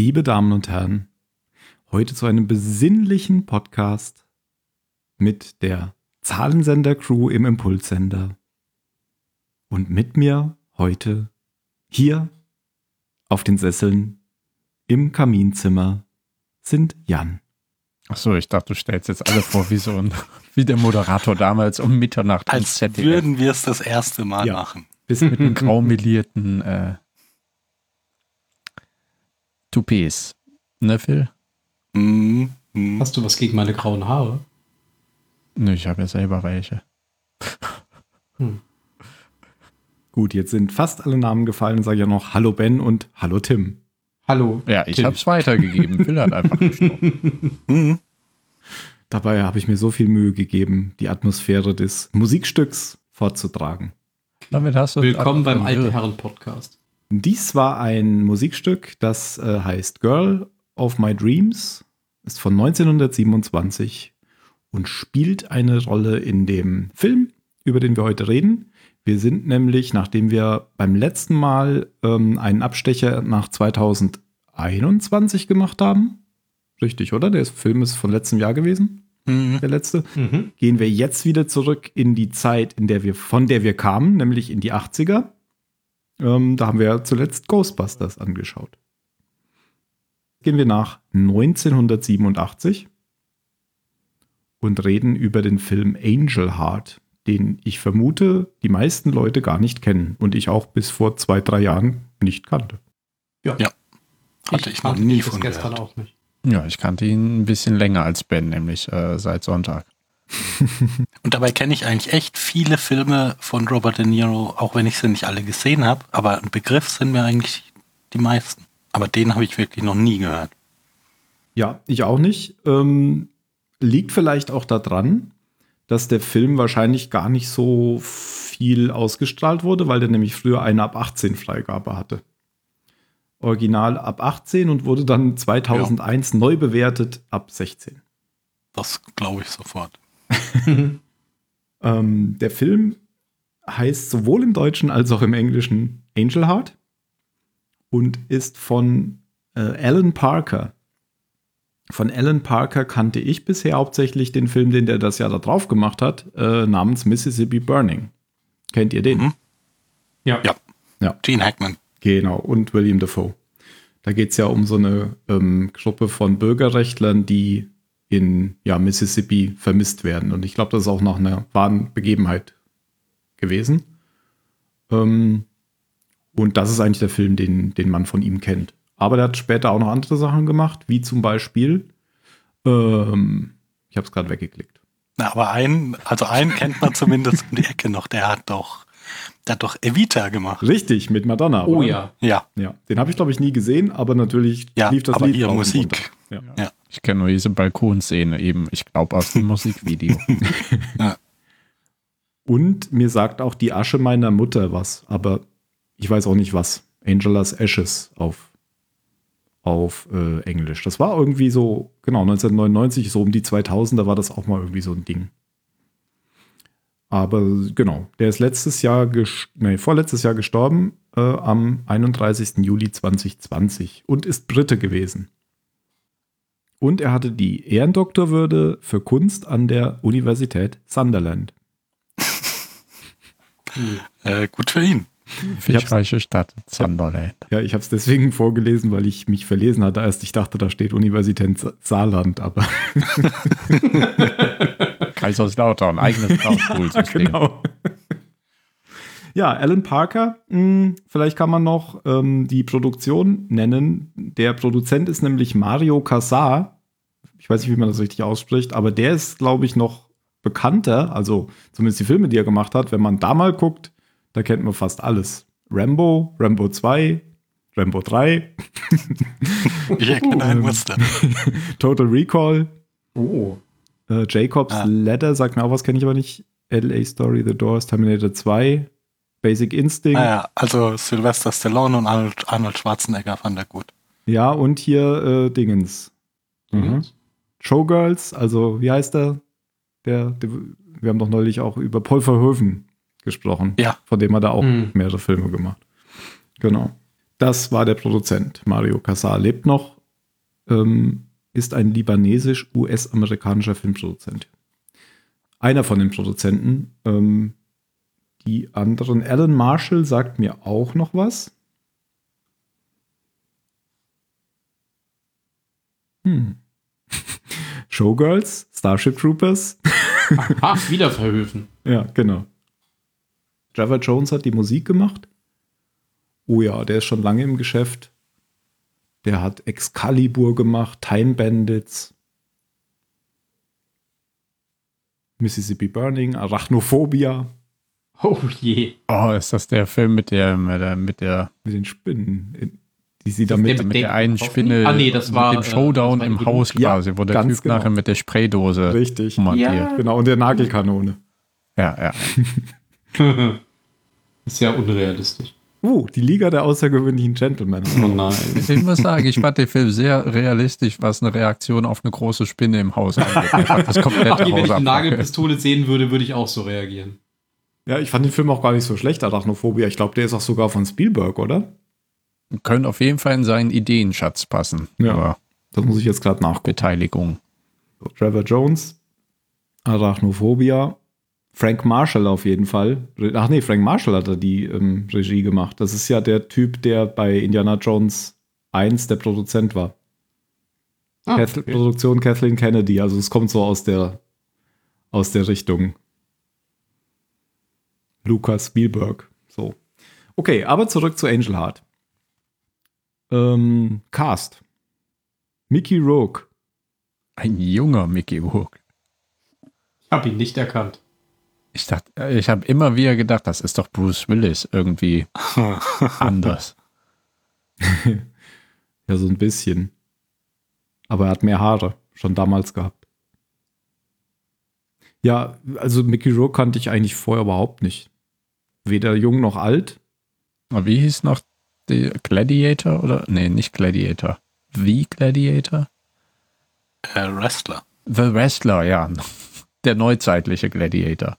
liebe Damen und Herren. Heute zu einem besinnlichen Podcast mit der Zahlensender-Crew im Impulssender. Und mit mir heute hier auf den Sesseln im Kaminzimmer sind Jan. Achso, ich dachte, du stellst jetzt alle vor wie so ein, wie der Moderator damals um Mitternacht Als würden wir es das erste Mal Ja. machen. Bis mit einem graumelierten äh, Toupets. Ne, Phil? Mhm. Mhm. Hast du was gegen meine grauen Haare? Nö, ich habe ja selber welche. Gut, jetzt sind fast alle Namen gefallen, sage ich ja noch Hallo Ben und Hallo Tim. Hallo. Ja, ich habe es weitergegeben. Phil hat einfach gesprochen. Mhm. Dabei habe ich mir so viel Mühe gegeben, die Atmosphäre des Musikstücks vorzutragen. Damit hast du Willkommen beim. Alten Herren Podcast. Dies war ein Musikstück, das äh, heißt Girl of My Dreams, ist von 1927 und spielt eine Rolle in dem Film, über den wir heute reden. Wir sind nämlich, nachdem wir beim letzten Mal ähm, einen Abstecher nach 2021 gemacht haben, richtig, oder? Der Film ist von letztem Jahr gewesen, Mhm. der letzte Mhm. gehen wir jetzt wieder zurück in die Zeit, in der wir, von der wir kamen, nämlich in die 80er. Ähm, da haben wir ja zuletzt Ghostbusters angeschaut. Gehen wir nach 1987 und reden über den Film Angel Heart, den ich vermute, die meisten Leute gar nicht kennen und ich auch bis vor zwei, drei Jahren nicht kannte. Hatte ich noch kannte nie von gestern gehört. auch nicht. Ja, ich kannte ihn ein bisschen länger als Ben, nämlich äh, seit Sonntag. Und dabei kenne ich eigentlich echt viele Filme von Robert De Niro, auch wenn ich sie nicht alle gesehen habe. Aber ein Begriff sind mir eigentlich die meisten. Aber den habe ich wirklich noch nie gehört. Ja, ich auch nicht. Ähm, liegt vielleicht auch daran, dass der Film wahrscheinlich gar nicht so viel ausgestrahlt wurde, weil der nämlich früher eine ab 18 Freigabe hatte. Original ab 18 und wurde dann 2001 neu bewertet ab 16. Das glaube ich sofort. Ähm, der Film heißt sowohl im Deutschen als auch im Englischen Angel Heart und ist von äh, Alan Parker. Von Alan Parker kannte ich bisher hauptsächlich den Film, den der das Jahr da drauf gemacht hat, äh, namens Mississippi Burning. Kennt ihr den? Mhm. Ja. Ja. Ja. Gene Hackman. Genau, und William Dafoe. Da geht es ja um so eine ähm, Gruppe von Bürgerrechtlern, die in ja, Mississippi vermisst werden. Und ich glaube, das ist auch nach einer wahren Begebenheit gewesen. Ähm, und das ist eigentlich der Film, den, den man von ihm kennt. Aber der hat später auch noch andere Sachen gemacht, wie zum Beispiel, ähm, ich habe es gerade weggeklickt. Na, aber einen, also einen kennt man zumindest um die Ecke noch. Der hat doch, der hat doch Evita gemacht. Richtig, mit Madonna. Oh ja. Ja, Ja, den habe ich, glaube ich, nie gesehen, aber natürlich ja, lief das aber Lied ihre Musik. runter. Ja. Ich kenne nur diese Balkonszene eben, ich glaube aus dem Musikvideo. Und mir sagt auch die Asche meiner Mutter was, aber ich weiß auch nicht was. Angela's Ashes auf, auf äh, Englisch. Das war irgendwie so, genau, 1999, so um die 2000, da war das auch mal irgendwie so ein Ding. Aber genau, der ist letztes Jahr, nee, vorletztes Jahr gestorben, äh, am 31. Juli 2020 und ist Brite gewesen. Und er hatte die Ehrendoktorwürde für Kunst an der Universität Sunderland. Äh, gut für ihn. Fischreiche Stadt, Sunderland. Ja, ich habe es deswegen vorgelesen, weil ich mich verlesen hatte. Erst ich dachte, da steht Universität Sa- Saarland, aber Kaiserslautern, eigenes Schulsystem. genau. Ja, Alan Parker, mh, vielleicht kann man noch ähm, die Produktion nennen. Der Produzent ist nämlich Mario Casar. Ich weiß nicht, wie man das richtig ausspricht, aber der ist, glaube ich, noch bekannter, also zumindest die Filme, die er gemacht hat. Wenn man da mal guckt, da kennt man fast alles. Rambo, Rambo 2, Rambo 3, Ich erkenne ein Muster. Total Recall, Oh. Äh, Jacobs Ah. Ladder sagt mir auch was, kenne ich aber nicht. LA Story, The Doors, Terminator 2, Basic Instinct. Naja, also Sylvester Stallone und Arnold, Arnold Schwarzenegger fand er gut. Ja, und hier äh, Dingens. Mhm. Showgirls, also wie heißt der? Der, der? Wir haben doch neulich auch über Paul Verhoeven gesprochen. Ja. Von dem hat er auch Hm. mehrere Filme gemacht. Genau. Das war der Produzent. Mario Casar lebt noch, ähm, ist ein libanesisch-US-amerikanischer Filmproduzent. Einer von den Produzenten. Ähm, die anderen, Alan Marshall sagt mir auch noch was. Hm. Showgirls, Starship Troopers. Aha, wieder verhöfen. Ja, genau. Trevor Jones hat die Musik gemacht. Oh ja, der ist schon lange im Geschäft. Der hat Excalibur gemacht, Time Bandits, Mississippi Burning, Arachnophobia Oh je. Oh, ist das der Film mit der, mit der, mit der, mit den Spinnen, in- die sie damit. der mit der einen? Spinne Ah, nee, das war, mit dem äh, Showdown das war im Haus Ja, quasi, wo der ganz Typ genau. nachher mit der Spraydose Richtig. montiert. Genau, und der Nagelkanone. Ja, ja. Ist ja unrealistisch. Uh, die Liga der außergewöhnlichen Gentlemen. Oh nein. Ich muss sagen, ich fand den Film sehr realistisch, was eine Reaktion auf eine große Spinne im Haus angeht. Das komplette wenn ich eine. Nagelpistole sehen würde, würde ich auch so reagieren. Ja, ich fand den Film auch gar nicht so schlecht, Arachnophobia. Ich glaube, der ist auch sogar von Spielberg, oder? Können auf jeden Fall in seinen Ideenschatz passen. Ja. Aber Das muss ich jetzt gerade nachgucken. Beteiligung. So, Trevor Jones, Arachnophobia, Frank Marshall auf jeden Fall. Ach nee, Frank Marshall hat da die ähm, Regie gemacht. Das ist ja der Typ, der bei Indiana Jones 1 der Produzent war. Ah, Kath okay. Produktion Kathleen Kennedy, also es kommt so aus der aus der Richtung. Lucas Spielberg. So. Okay, aber zurück zu Angel Heart. Ähm, Cast. Mickey Rourke. Ein junger Mickey Rourke. Ich habe ihn nicht erkannt. Ich dachte, ich habe immer wieder gedacht, das ist doch Bruce Willis irgendwie anders. Ja, so ein bisschen. Aber er hat mehr Haare. Schon damals gehabt. Ja, also Mickey Rourke kannte ich eigentlich vorher überhaupt nicht. Weder jung noch alt. Aber wie hieß noch die Gladiator oder? Nee, nicht Gladiator. Wie Gladiator? Äh, Wrestler. The Wrestler, ja. Der neuzeitliche Gladiator.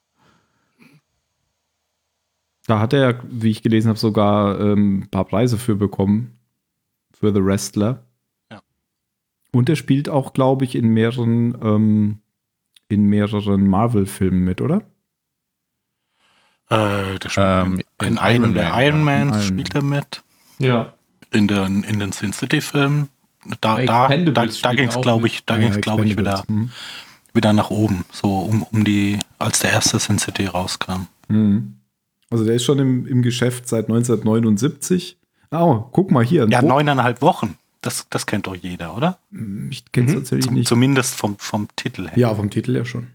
Da hat er, wie ich gelesen habe, sogar ähm, ein paar Preise für bekommen. Für The Wrestler. Ja. Und er spielt auch, glaube ich, in mehreren, ähm, in mehreren Marvel-Filmen mit, oder? Äh, der spielt Ähm, in, in einem Iron der Man, Iron. Man Iron spielt er mit. Ja. In den, in den Sin City-Filmen. Da, da, da, da ging es, glaube ich, da Ah, ging's, ja, glaube ich, wieder, Hm. wieder nach oben. So um, um die, als der erste Sin City rauskam. Mhm. Also der ist schon im, im Geschäft seit 1979. Oh, guck mal hier. Ja, Wo- neuneinhalb Wochen. Das, das kennt doch jeder, oder? Ich kenne es Mhm. tatsächlich Zum, nicht. zumindest vom, vom Titel her. Ja, vom Titel ja schon.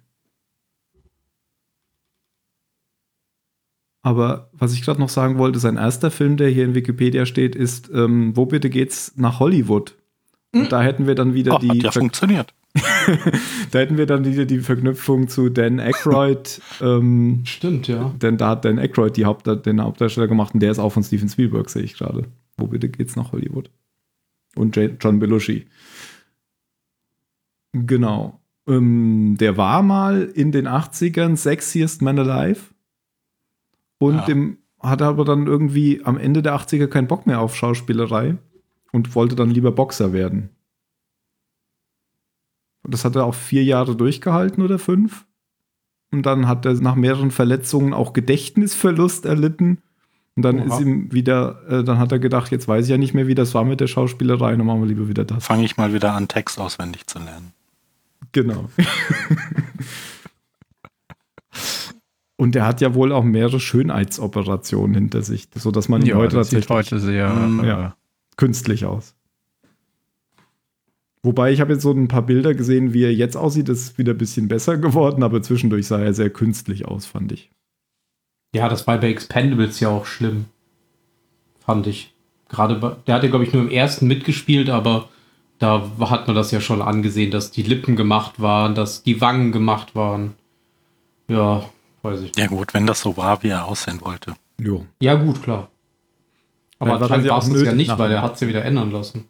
Aber was ich gerade noch sagen wollte, sein erster Film, der hier in Wikipedia steht, ist ähm, Wo bitte geht's nach Hollywood? Und da hätten wir dann wieder Oh, hat die ja Ver funktioniert. da hätten wir dann wieder die Verknüpfung zu Dan Aykroyd, ähm, Stimmt, ja. denn da hat Dan Aykroyd die Haupt den Hauptdarsteller gemacht und der ist auch von Steven Spielberg, sehe ich gerade. Wo bitte geht's nach Hollywood? Und J- John Belushi. Genau. Ähm, der war mal in den 80ern Sexiest Man Alive und Ja. dem hatte aber dann irgendwie am Ende der 80er keinen Bock mehr auf Schauspielerei und wollte dann lieber Boxer werden. Und das hat er auch vier Jahre durchgehalten oder fünf. Und dann hat er nach mehreren Verletzungen auch Gedächtnisverlust erlitten. Und dann Oha. ist ihm wieder, äh, dann hat er gedacht, jetzt weiß ich ja nicht mehr, wie das war mit der Schauspielerei, dann machen wir lieber wieder das. Fange ich mal wieder an, Text auswendig zu lernen. Genau. Und er hat ja wohl auch mehrere Schönheitsoperationen hinter sich, sodass man ihn Ja, heute das sieht tatsächlich heute sehr Mm, äh, ja. künstlich aus. Wobei ich habe jetzt so ein paar Bilder gesehen, wie er jetzt aussieht, das ist wieder ein bisschen besser geworden, aber zwischendurch sah er sehr künstlich aus, fand ich. Ja, das war bei Expendables ja auch schlimm. Fand ich. Gerade bei, der hat ja, glaube ich, nur im ersten mitgespielt, aber da hat man das ja schon angesehen, dass die Lippen gemacht waren, dass die Wangen gemacht waren. Ja, weiß ich. Ja gut, wenn das so war, wie er aussehen wollte. Jo. Ja, gut, klar. Aber Ja, war anscheinend war es ja nicht, weil er hat es ja wieder ändern lassen.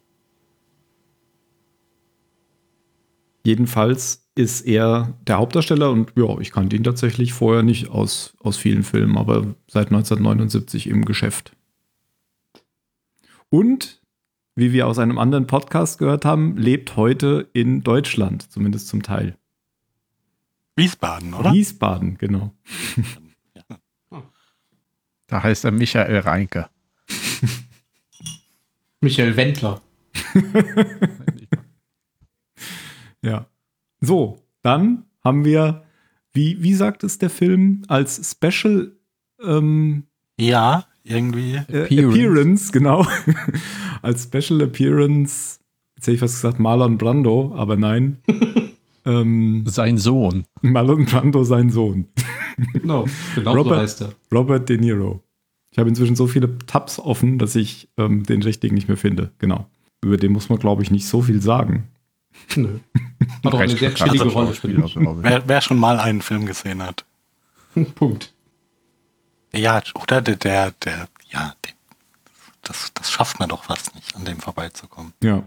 Jedenfalls ist er der Hauptdarsteller und ja, ich kannte ihn tatsächlich vorher nicht aus, aus vielen Filmen, aber seit 1979 im Geschäft. Und, wie wir aus einem anderen Podcast gehört haben, lebt heute in Deutschland, zumindest zum Teil. Wiesbaden, oder? Wiesbaden, genau. Da heißt er Michael Reinke. Michael Wendler. Ja. So, dann haben wir, wie, wie sagt es der Film, als Special ähm, Ja, irgendwie. äh, Appearance. Appearance. genau. als Special Appearance, jetzt hätte ich fast gesagt Marlon Brando, aber nein. ähm, Sein Sohn. Marlon Brando, sein Sohn. Genau, genau so Robert- heißt er. Robert De Niro. Ich habe inzwischen so viele Tabs offen, dass ich ähm, den richtigen nicht mehr finde. Genau. Über den muss man, glaube ich, nicht so viel sagen. Nö. Hat auch eine sehr chillige Rolle. Ich. Wer, wer schon mal einen Film gesehen hat. ich. Punkt. Ja, oder der, der, der ja, das, das schafft man doch fast nicht, an dem vorbeizukommen. Ja.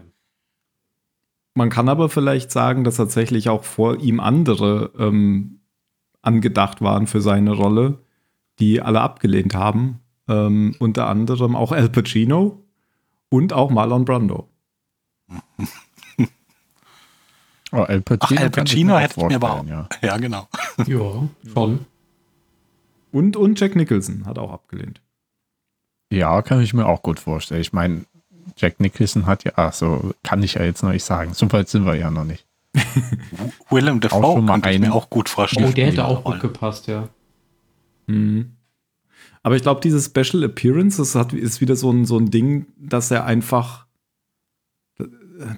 Man kann aber vielleicht sagen, dass tatsächlich auch vor ihm andere ähm, angedacht waren für seine Rolle, die alle abgelehnt haben. Ähm, unter anderem auch Al Pacino und auch Marlon Brando. Oh, Al Ach, Pacino, Al kann Pacino mir hätte ich mir aber auch. Ja. Ja, genau. Ja, schon. Und, und Jack Nicholson hat auch abgelehnt. ja, kann ich mir auch gut vorstellen. Ich meine, Jack Nicholson hat ja, ach so, kann ich ja jetzt noch nicht sagen. So weit sind wir ja noch nicht. Willem Auch Dafoe schon mal ich einen- mir auch gut vorstellen. Oh, der hätte auch gut gepasst, ja. Mhm. Aber ich glaube, diese Special Appearance, das hat, ist wieder so ein, so ein Ding, dass er einfach.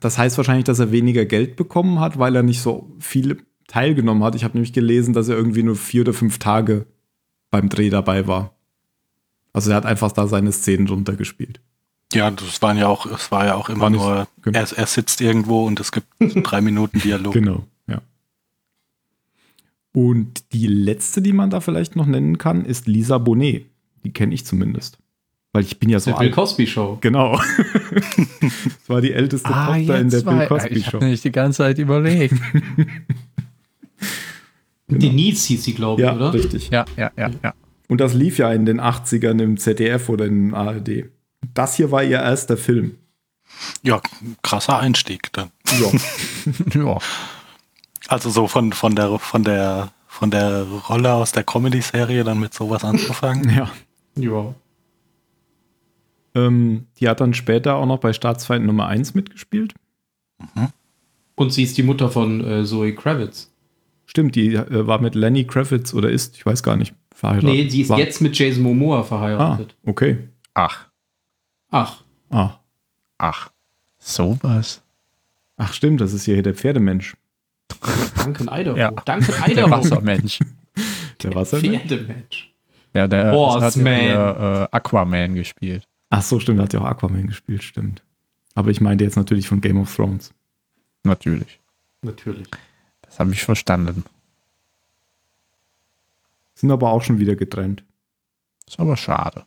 Das heißt wahrscheinlich, dass er weniger Geld bekommen hat, weil er nicht so viel teilgenommen hat. Ich habe nämlich gelesen, dass er irgendwie nur vier oder fünf Tage beim Dreh dabei war. Also er hat einfach da seine Szenen runtergespielt. Ja, das waren ja auch, es war ja auch immer War nicht- nur, genau. er, er sitzt irgendwo und es gibt drei Minuten Dialog. Genau, ja. Und die letzte, die man da vielleicht noch nennen kann, ist Lisa Bonet. Die kenne ich zumindest. Weil ich bin ja so Der Bill. Cosby Show. Genau. das war die älteste Tochter in der Bill Cosby Ich Show. habe nämlich die ganze Zeit überlegt. Denise hieß sie, glaube ich, Ja, oder? richtig. ja, ja, ja, ja. Und das lief ja in den 80ern im ZDF oder im ARD. Das hier war ihr erster Film. Ja, krasser Einstieg dann. Ja. ja. Also so von, von der, von der, von der Rolle aus der Comedy-Serie dann mit sowas anzufangen. ja. Ja. Ähm, die hat dann später auch noch bei Staatsfeind Nummer 1 mitgespielt. Und sie ist die Mutter von äh, Zoe Kravitz. Stimmt, die äh, war mit Lenny Kravitz oder ist, ich weiß gar nicht, verheiratet. Nee, sie ist war, jetzt mit Jason Momoa Ah, verheiratet. okay. Ach, Ach, Ah. ach. Sowas. Ach, stimmt, das ist hier der Pferdemensch. Duncan Idaho. Ja. Duncan Der Idaho. Wassermensch. Der Wassermensch? Pferdemensch. Ja, der hat ja hier, äh, Aquaman gespielt. Ach so, stimmt, da hat ja auch Aquaman gespielt, stimmt. Aber ich meinte jetzt natürlich von Game of Thrones. Natürlich. Natürlich. Das habe ich verstanden. Sind aber auch schon wieder getrennt. Ist aber schade.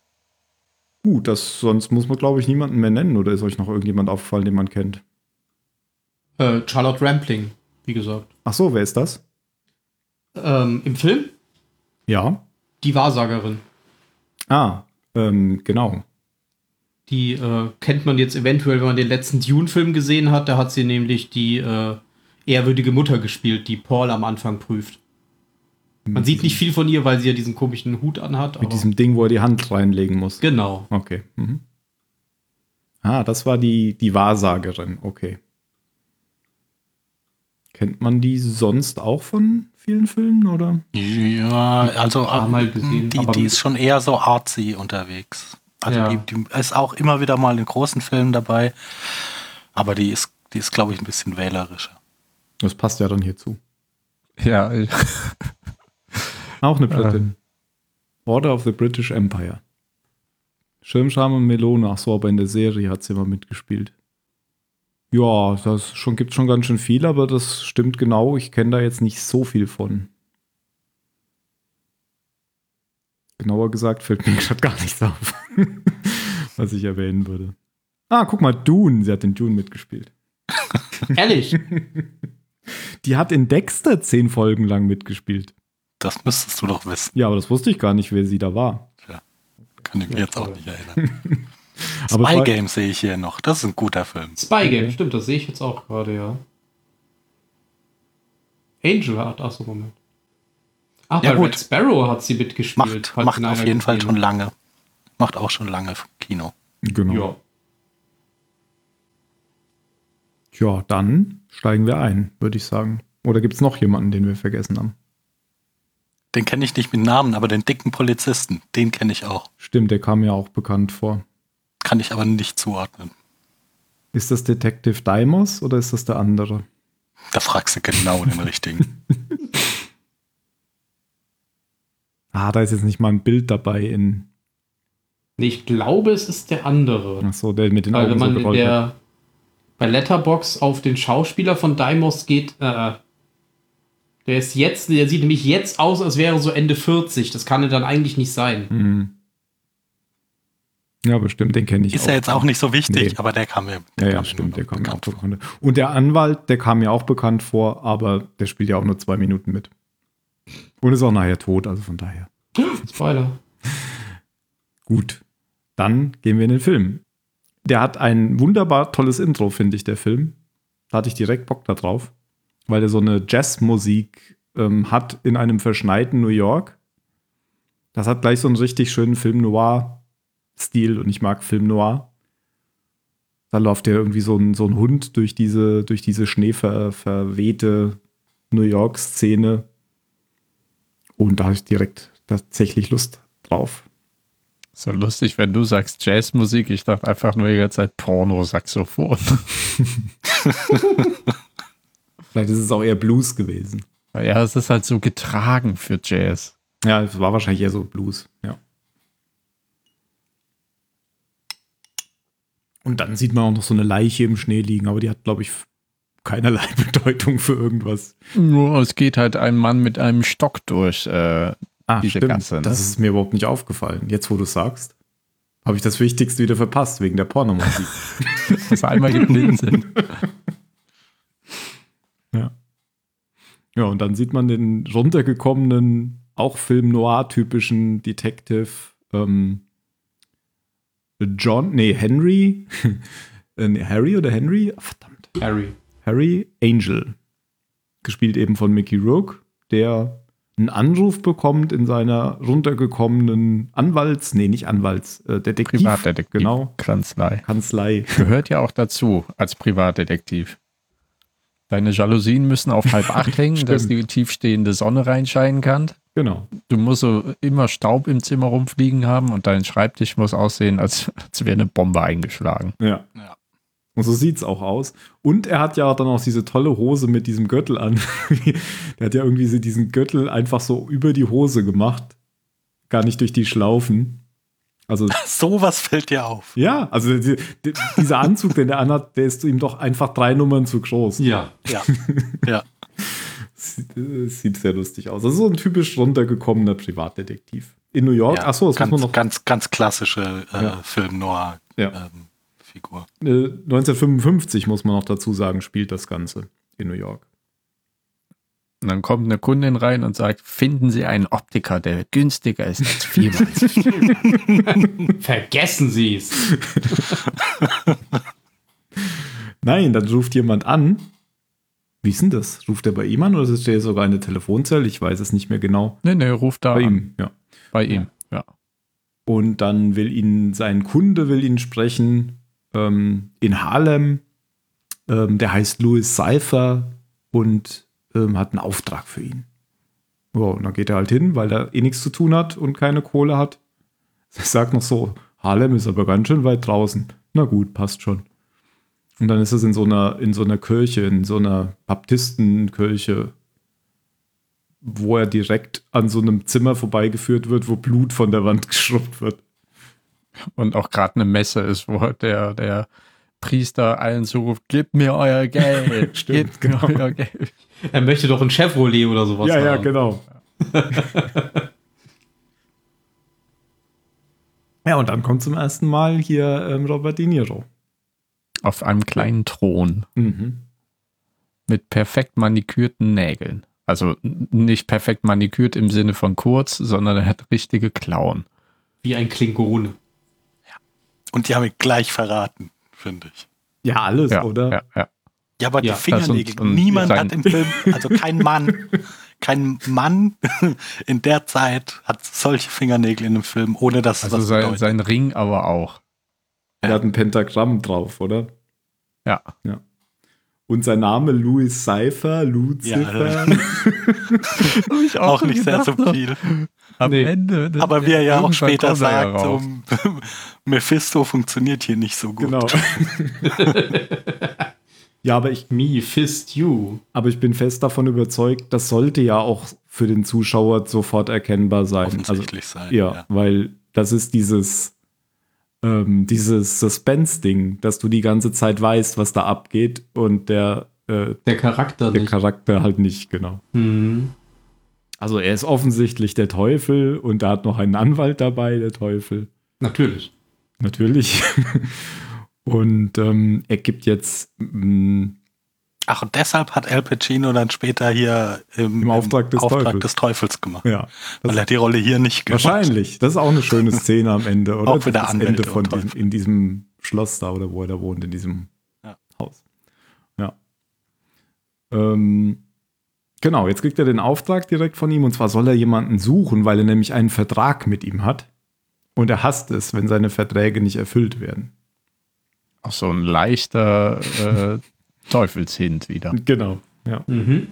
Gut, das, sonst muss man, glaube ich, niemanden mehr nennen. Oder ist euch noch irgendjemand aufgefallen, den man kennt? Äh, Charlotte Rampling, wie gesagt. Ach so, wer ist das? Ähm, Im Film Ja. die Wahrsagerin. Ah, ähm, genau. Die äh, kennt man jetzt eventuell, wenn man den letzten Dune-Film gesehen hat. Da hat sie nämlich die äh, ehrwürdige Mutter gespielt, die Paul am Anfang prüft. Man sieht nicht viel von ihr, weil sie ja diesen komischen Hut anhat. Mit diesem Ding, wo er die Hand reinlegen muss. genau. Okay. Mhm. Ah, das war die, die Wahrsagerin. Okay. Kennt man die sonst auch von vielen Filmen, oder? Ja, also ähm, gesehen, die, die ist schon eher so artsy unterwegs. Also Ja. die, die ist auch immer wieder mal in großen Filmen dabei, aber die ist, die ist, glaube ich, ein bisschen wählerischer. Das passt ja dann hierzu. Ja, ich, Auch eine Britin. Order of the British Empire. Schirmscham und Melone, ach so, aber in der Serie hat sie immer mitgespielt. Ja, das schon, gibt schon ganz schön viel, aber das stimmt genau. Ich kenne da jetzt nicht so viel von. Genauer gesagt fällt mir gerade gar nichts auf, was ich erwähnen würde. Ah, guck mal, Dune. Sie hat den Dune mitgespielt. Ehrlich. Die hat in Dexter zehn Folgen lang mitgespielt. Das müsstest du doch wissen. Ja, aber das wusste ich gar nicht, wer sie da war. Kann ich mich jetzt auch nicht erinnern. Spy Game sehe ich hier noch. Das ist ein guter Film. Spy Game, stimmt, das sehe ich jetzt auch gerade, ja. Angel hat, achso, Moment. Ach, Ja, bei gut. Red Sparrow hat sie mitgespielt. Macht, macht auf jeden Fall schon lange. Macht auch schon lange Kino. Genau. Ja. Ja, dann steigen wir ein, würde ich sagen. Oder gibt es noch jemanden, den wir vergessen haben? Den kenne ich nicht mit Namen, aber den dicken Polizisten, den kenne ich auch. Stimmt, der kam mir auch bekannt vor. Kann ich aber nicht zuordnen. Ist das Detective Deimos oder ist das der andere? Da fragst du genau den richtigen. Ah, da ist jetzt nicht mal ein Bild dabei in. Nee, ich glaube, es ist der andere. Achso, der mit den Weil wenn Augen so man hat. der, bei Letterbox auf den Schauspieler von Deimos geht, äh, der ist jetzt, der sieht nämlich jetzt aus, als wäre so Ende 40. Das kann er dann eigentlich nicht sein. Mhm. Ja, bestimmt, den kenne ich Ist ja jetzt auch nicht so wichtig, Nee. aber der kam mir. Ja, Der ja, kam stimmt, mir der kam mir auch bekannt vor. bekannt vor. Und der Anwalt, der kam mir auch bekannt vor, aber der spielt ja auch nur zwei Minuten mit. Und ist auch nachher tot, also von daher. Spoiler. Gut, dann gehen wir in den Film. Der hat ein wunderbar tolles Intro, finde ich, der Film. Da hatte ich direkt Bock da drauf, weil er so eine Jazzmusik ähm, hat in einem verschneiten New York. Das hat gleich so einen richtig schönen Film Noir-Stil und ich mag Film Noir. Da läuft ja irgendwie so ein, so ein Hund durch diese, durch diese schneeverwehte New York-Szene. Und da habe ich direkt tatsächlich Lust drauf. So lustig, wenn du sagst Jazzmusik, ich dachte einfach nur die ganze Zeit Porno-Saxophon. Vielleicht ist es auch eher Blues gewesen. Ja, es ist halt so getragen für Jazz. Ja, es war wahrscheinlich eher so Blues, ja. Und dann sieht man auch noch so eine Leiche im Schnee liegen, aber die hat, glaube ich, keinerlei Bedeutung für irgendwas. Nur es geht halt ein Mann mit einem Stock durch. Äh, Ah, Diese stimmt. Gasse, ne? Das ist mir überhaupt nicht aufgefallen. Jetzt, wo du sagst, habe ich das Wichtigste wieder verpasst, wegen der Pornomusik. dass wir einmal geblindet sind. ja. Ja, und dann sieht man den runtergekommenen, auch Film Noir-typischen Detective ähm, John, nee, Henry, äh, nee, Harry oder Henry? Verdammt. Harry. Harry Angel. Gespielt eben von Mickey Rourke, der einen Anruf bekommt in seiner runtergekommenen Anwalts, nee, nicht Anwalts, äh, Detektiv. Privatdetektiv. Genau. Kanzlei. Kanzlei. Gehört ja auch dazu als Privatdetektiv. Deine Jalousien müssen auf halb acht hängen, dass die tiefstehende Sonne reinscheinen kann. Genau. Du musst so immer Staub im Zimmer rumfliegen haben und dein Schreibtisch muss aussehen, als, als wäre eine Bombe eingeschlagen. Ja. Ja. Und so sieht's auch aus. Und er hat ja dann auch diese tolle Hose mit diesem Gürtel an. der hat ja irgendwie so diesen Gürtel einfach so über die Hose gemacht. Gar nicht durch die Schlaufen. Also, Sowas fällt dir auf. ja, also die, die, dieser Anzug, den er anhat, der ist ihm doch einfach drei Nummern zu groß. Ja. Ja. ja. Sieht, äh, sieht sehr lustig aus. Also so ein typisch runtergekommener Privatdetektiv. In New York. ja. Achso, das ganz, muss man noch. ganz, ganz klassische äh, Ja. Film-Noir-Figur. Ja. Äh, 1955 muss man noch dazu sagen, spielt das Ganze in New York. Und dann kommt eine Kundin rein und sagt, finden Sie einen Optiker, der günstiger ist als viermal. Vergessen Sie es. Nein, dann ruft jemand an. Wie ist denn das? Ruft er bei ihm an oder ist der sogar eine Telefonzelle? Ich weiß es nicht mehr genau. nee, nee, ruft da Bei an. ihm, ja. Bei ihm, ja. Und dann will ihn, sein Kunde will ihn sprechen ähm, in Harlem. Ähm, der heißt Louis Seifer und ähm, hat einen Auftrag für ihn. Ja, und dann geht er halt hin, weil er eh nichts zu tun hat und keine Kohle hat. Er sagt noch so, Harlem ist aber ganz schön weit draußen. Na gut, passt schon. Und dann ist es in so einer, in so einer Kirche, in so einer Baptistenkirche, wo er direkt an so einem Zimmer vorbeigeführt wird, wo Blut von der Wand geschrubbt wird. Und auch gerade eine Messe ist, wo der, der Priester allen zuruft, gebt mir euer Geld. Stimmt, gebt mir genau. euer Geld. Er möchte doch ein Chevrolet oder sowas ja, ja, haben. genau. ja, und dann kommt zum ersten Mal hier ähm, Robert De Niro. Auf einem kleinen Thron. Mhm. mit perfekt manikürten Nägeln. Also nicht perfekt manikürt im Sinne von kurz, sondern er hat richtige Klauen. Wie ein Klingone. Und die haben ihn gleich verraten, finde ich. Ja, alles, Ja, oder? ja, ja. Ja, aber Ja, die Fingernägel. das und- und Niemand hat im Film, also kein Mann, kein Mann in der Zeit hat solche Fingernägel in einem Film, ohne dass Also was sein, bedeutet. sein Ring aber auch. Er hat ein Pentagramm drauf, oder? Ja. Und sein Name Louis Cypher, Lucifer. Ja. Ich auch nicht sehr subtil. Am Nee. Ende. Aber wie er ja auch später er ja sagt, so, Mephisto funktioniert hier nicht so gut. Genau. Ja, aber ich, Me fist you. aber ich bin fest davon überzeugt, das sollte ja auch für den Zuschauer sofort erkennbar sein. Also, Offensichtlich sein. ja, weil das ist dieses, ähm, dieses Suspense-Ding, dass du die ganze Zeit weißt, was da abgeht und der, äh, Der Charakter der nicht. Charakter halt nicht, genau. Hm. Also er ist offensichtlich der Teufel und er hat noch einen Anwalt dabei, der Teufel. Natürlich. Natürlich. und ähm, er gibt jetzt mm, Ach, und deshalb hat Al Pacino dann später hier im, Im Auftrag des Teufels. des Teufels gemacht. ja, Weil er die Rolle hier nicht gemacht wahrscheinlich. Das ist auch eine schöne Szene am Ende, oder? Auch wieder das Anwälte Ende von diesem, in diesem Schloss da oder wo er da wohnt, in diesem Ja. Haus. Ja. Ähm, genau, jetzt kriegt er den Auftrag direkt von ihm und zwar soll er jemanden suchen, weil er nämlich einen Vertrag mit ihm hat. Und er hasst es, wenn seine Verträge nicht erfüllt werden. Auch so ein leichter äh, Teufelshint wieder. Genau, ja. Mhm.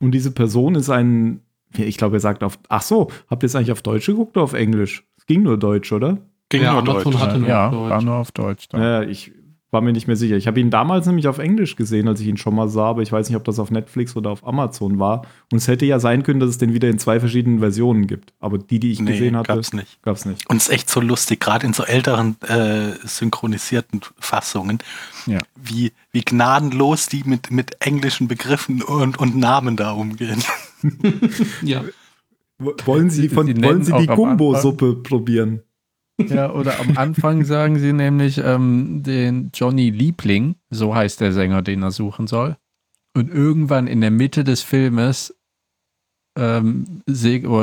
Und diese Person ist ein, ich glaube, er sagt auf, ach so, habt ihr es eigentlich auf Deutsch geguckt oder auf Englisch? Es ging nur Deutsch, oder? Ging Ja, nur Amazon Deutsch. hatte nur Ja, auf Deutsch. war nur auf Deutsch da. Ja, ich war mir nicht mehr sicher. Ich habe ihn damals nämlich auf Englisch gesehen, als ich ihn schon mal sah, aber ich weiß nicht, ob das auf Netflix oder auf Amazon war. Und es hätte ja sein können, dass es den wieder in zwei verschiedenen Versionen gibt. Aber die, die ich Nee, gesehen hatte, gab's nicht. gab's nicht. Und es ist echt so lustig, gerade in so älteren äh, synchronisierten Fassungen, Ja. wie, wie gnadenlos die mit, mit englischen Begriffen und, und Namen da umgehen. Ja. Wollen Sie, von, Sie wollen Sie die Gumbo-Suppe probieren? Ja, oder am Anfang sagen sie nämlich ähm, den Johnny Liebling, so heißt der Sänger, den er suchen soll. Und irgendwann in der Mitte des Filmes ähm,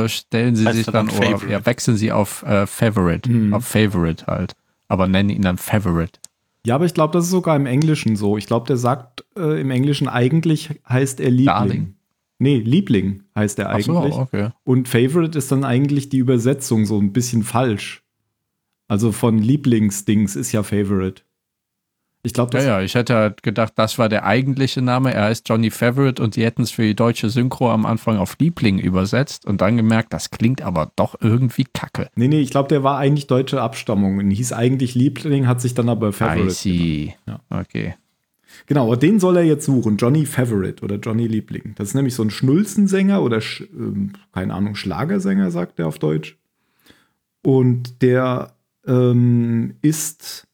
stellen sie Heißt sich dann, dann oder ja, wechseln sie auf äh, Favorite, Mhm. auf Favorite halt. Aber nennen ihn dann Favorite. Ja, aber ich glaube, das ist sogar im Englischen so. Ich glaube, der sagt äh, im Englischen eigentlich heißt er Liebling. Darling. Nee, Liebling heißt er Ach so, eigentlich. okay. Und Favorite ist dann eigentlich die Übersetzung so ein bisschen falsch. Also von Lieblingsdings ist ja Favorite. Ich glaube, Ja, das ja, ich hätte halt gedacht, das war der eigentliche Name. Er heißt Johnny Favorite und die hätten es für die deutsche Synchro am Anfang auf Liebling übersetzt und dann gemerkt, das klingt aber doch irgendwie kacke. Nee, nee, ich glaube, der war eigentlich deutsche Abstammung und hieß eigentlich Liebling, hat sich dann aber I Favorite. see. Ja. Okay. Genau, aber den soll er jetzt suchen, Johnny Favorite oder Johnny Liebling. Das ist nämlich so ein Schnulzensänger oder, Sch ähm, keine Ahnung, Schlagersänger, sagt er auf Deutsch. Und der ähm, ist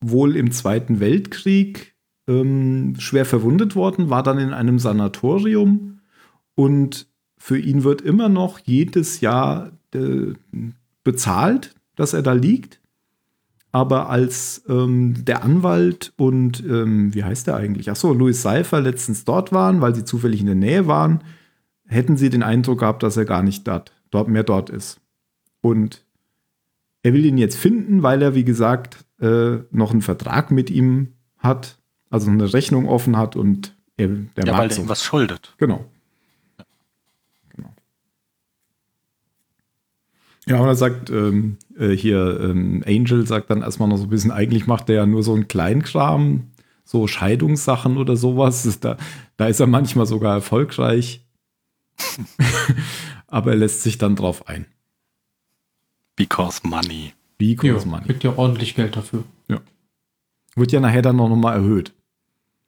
wohl im Zweiten Weltkrieg ähm, schwer verwundet worden, war dann in einem Sanatorium und für ihn wird immer noch jedes Jahr äh, bezahlt, dass er da liegt. Aber als ähm, der Anwalt und ähm, wie heißt der eigentlich? Achso, Louis Seifer letztens dort waren, weil sie zufällig in der Nähe waren, hätten sie den Eindruck gehabt, dass er gar nicht dort, dort mehr dort ist. Und er will ihn jetzt finden, weil er, wie gesagt, äh, noch einen Vertrag mit ihm hat, also eine Rechnung offen hat und er, der ja, mag weil er so. ihm was schuldet. Genau. genau. Ja, und er sagt ähm, äh, hier, ähm, Angel sagt dann erstmal noch so ein bisschen, eigentlich macht er ja nur so einen Kleinkram, so Scheidungssachen oder sowas. Das- Da, da ist er manchmal sogar erfolgreich. Aber er lässt sich dann drauf ein. Because money. Wie Ja, man. kriegt ja ordentlich Geld dafür. Wird ja nachher dann noch mal erhöht.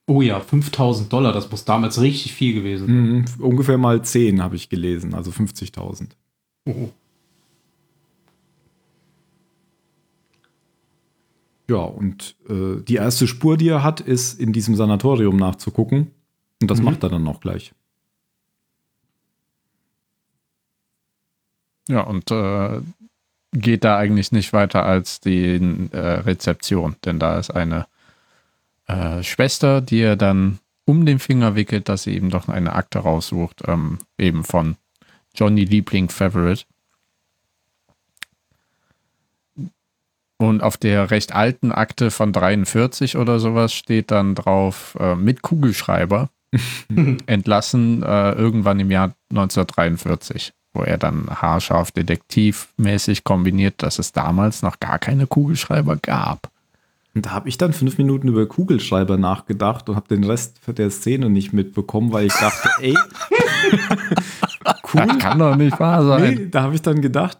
Oh ja, 5000 Dollar, das muss damals richtig viel gewesen sein. Mhm, ungefähr mal 10 habe ich gelesen, also 50.000. Oh. Ja, und äh, die erste Spur, die er hat, ist in diesem Sanatorium nachzugucken. Und das Mhm. macht er dann auch gleich. Ja, und äh, geht da eigentlich nicht weiter als die äh, Rezeption, denn da ist eine äh, Schwester, die er dann um den Finger wickelt, dass sie eben doch eine Akte raussucht, ähm, eben von Johnny Liebling Favorite. Und auf der recht alten Akte von 43 oder sowas steht dann drauf äh, mit Kugelschreiber entlassen äh, irgendwann im Jahr 1943, wo er dann haarscharf detektivmäßig kombiniert, dass es damals noch gar keine Kugelschreiber gab. Und da habe ich dann fünf Minuten über Kugelschreiber nachgedacht und habe den Rest der Szene nicht mitbekommen, weil ich dachte, ey, cool. Das kann doch nicht wahr sein. Nee, da habe ich dann gedacht,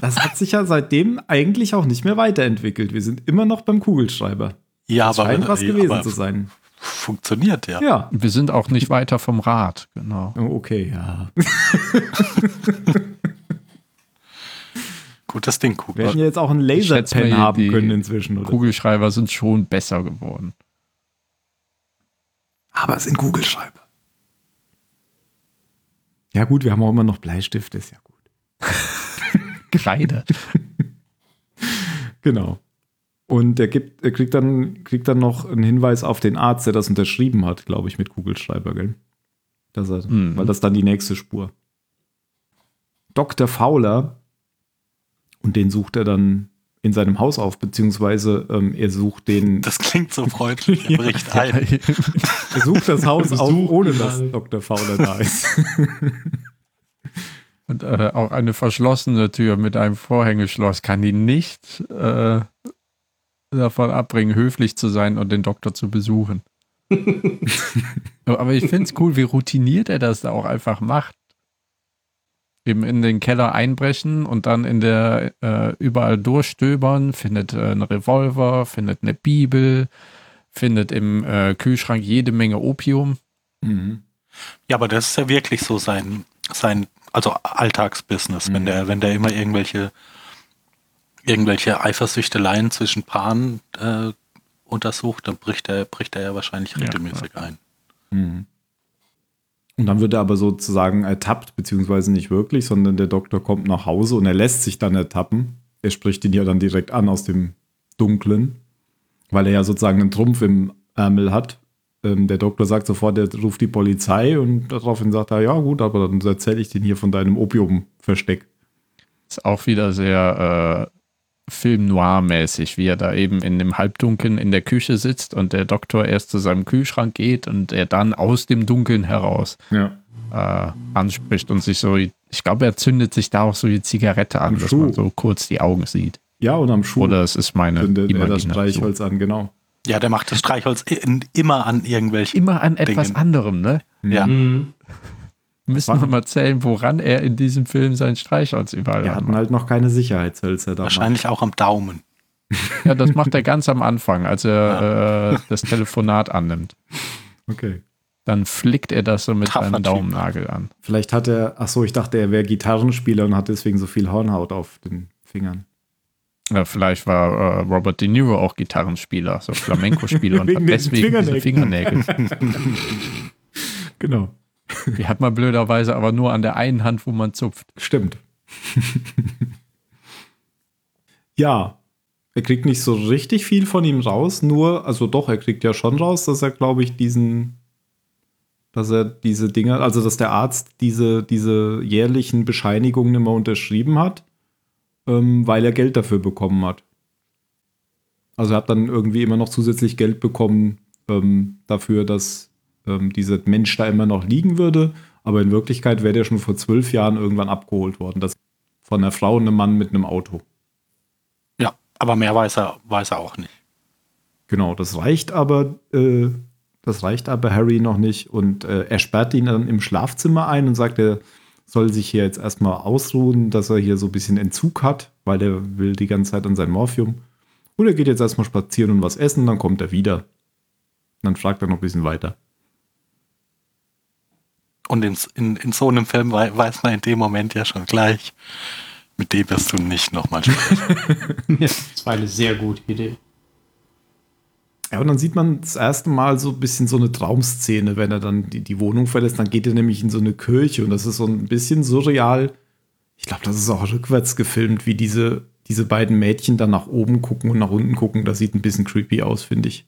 das hat sich ja seitdem eigentlich auch nicht mehr weiterentwickelt. Wir sind immer noch beim Kugelschreiber. Ja, das aber scheint was gewesen aber zu sein. Funktioniert ja. Ja. Wir sind auch nicht weiter vom Rad, genau. Oh, Okay, ja. Gutes Ding, Wir Kugel. hätten ja jetzt auch einen Laserpen haben können inzwischen. Oder? Kugelschreiber sind schon besser geworden. Aber es sind Kugelschreiber. Ja gut, wir haben auch immer noch Bleistift, ist ja gut. Kreide. Genau. Und er, gibt, er kriegt, dann, kriegt dann noch einen Hinweis auf den Arzt, der das unterschrieben hat, glaube ich, mit Kugelschreiber, gell? Das er, Mhm. Weil das dann die nächste Spur. Dr. Fowler, und den sucht er dann in seinem Haus auf, beziehungsweise ähm, er sucht den, Das klingt so freundlich. Er bricht ein. er sucht das Haus auf, ohne dass. Dr. Fowler da ist. Und äh, auch eine verschlossene Tür mit einem Vorhängeschloss kann ihn nicht äh, davon abbringen, höflich zu sein und den Doktor zu besuchen. Aber ich finde es cool, wie routiniert er das da auch einfach macht. Eben in den Keller einbrechen und dann in der äh, überall durchstöbern, findet äh, einen Revolver, findet eine Bibel, findet im äh, Kühlschrank jede Menge Opium. Mhm. Ja, aber das ist ja wirklich so sein, sein also Alltagsbusiness, wenn Mhm. der, wenn der immer irgendwelche, irgendwelche Eifersüchteleien zwischen Paaren äh, untersucht, dann bricht er, bricht er ja wahrscheinlich Ja, regelmäßig ein. Mhm. Und dann wird er aber sozusagen ertappt, beziehungsweise nicht wirklich, sondern der Doktor kommt nach Hause und er lässt sich dann ertappen. Er spricht ihn ja dann direkt an aus dem Dunklen, weil er ja sozusagen einen Trumpf im Ärmel hat. Ähm, der Doktor sagt sofort, er ruft die Polizei und daraufhin sagt er, ja gut, aber dann erzähle ich den hier von deinem Opiumversteck. Ist auch wieder sehr äh, Film Noir-mäßig, wie er da eben in dem Halbdunkeln in der Küche sitzt und der Doktor erst zu seinem Kühlschrank geht und er dann aus dem Dunkeln heraus Ja. äh, anspricht und sich so, ich glaube, er zündet sich da auch so die Zigarette an, Am dass Schuh. man so kurz die Augen sieht. Ja, und am Schuh Oder es ist meine zündet er das. Streichholz an, genau. Ja, der macht das Streichholz in, immer an irgendwelchen. Immer an etwas Dingen. anderem, ne? Ja. Mhm. Müssen wir mal zählen, woran er in diesem Film sein Streichholz überall Wir hat. hatten halt noch keine Sicherheitshölzer da. Wahrscheinlich auch am Daumen. Ja, das macht er ganz am Anfang, als er äh, das Telefonat annimmt. Okay. Dann flickt er das so mit Taffer seinem. Daumennagel an. Vielleicht hat er, ach so, ich dachte, er wäre Gitarrenspieler und hat deswegen so viel Hornhaut auf den Fingern. Ja, vielleicht war äh, Robert De Niro auch Gitarrenspieler, so Flamenco-Spieler und hat deswegen diese Fingernägel. Genau. Die hat man blöderweise aber nur an der einen Hand, wo man zupft. Stimmt. ja, er kriegt nicht so richtig viel von ihm raus, nur, also doch, er kriegt ja schon raus, dass er, glaube ich, diesen, dass er diese Dinger, also dass der Arzt diese, diese jährlichen Bescheinigungen immer unterschrieben hat, ähm, weil er Geld dafür bekommen hat. Also er hat dann irgendwie immer noch zusätzlich Geld bekommen ähm, dafür, dass ähm, dieser Mensch da immer noch liegen würde. Aber in Wirklichkeit wäre der schon vor zwölf Jahren irgendwann abgeholt worden. Das von einer Frau und einem Mann mit einem Auto. Ja, aber mehr weiß er, weiß er auch nicht. Genau, das reicht aber, äh, das reicht aber Harry noch nicht. Und äh, er sperrt ihn dann im Schlafzimmer ein und sagt, er soll sich hier jetzt erstmal ausruhen, dass er hier so ein bisschen Entzug hat, weil er will die ganze Zeit an sein Morphium. Und er geht jetzt erstmal spazieren und was essen, dann kommt er wieder. Dann fragt er noch ein bisschen weiter. Und in, in, in so einem Film wei- weiß man in dem Moment ja schon gleich, mit dem wirst du nicht nochmal sprechen. Ja, das war eine sehr gute Idee. Ja, und dann sieht man das erste Mal so ein bisschen so eine Traumszene, wenn er dann die, die Wohnung verlässt. Dann geht er nämlich in so eine Kirche und das ist so ein bisschen surreal. Ich glaube, das ist auch rückwärts gefilmt, wie diese, diese beiden Mädchen dann nach oben gucken und nach unten gucken. Das sieht ein bisschen creepy aus, finde ich.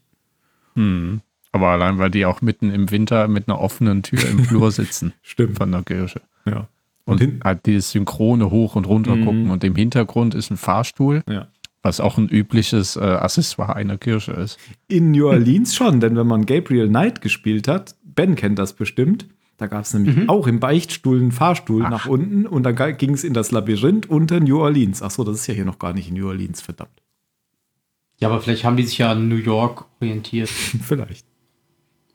Hm. Aber allein, weil die auch mitten im Winter mit einer offenen Tür im Flur sitzen Stimmt. von der Kirche. Ja. Und, hin- halt dieses synchrone Hoch- und Runter gucken. Mhm. Und im Hintergrund ist ein Fahrstuhl, Ja. was auch ein übliches äh, Accessoire einer Kirche ist. In New Orleans schon, denn wenn man Gabriel Knight gespielt hat, Ben kennt das bestimmt, da gab es nämlich auch im Beichtstuhl einen Fahrstuhl Ach. nach unten und dann ging es in das Labyrinth unter New Orleans. Achso, das ist ja hier noch gar nicht in New Orleans, verdammt. Ja, aber vielleicht haben die sich ja an New York orientiert. Vielleicht.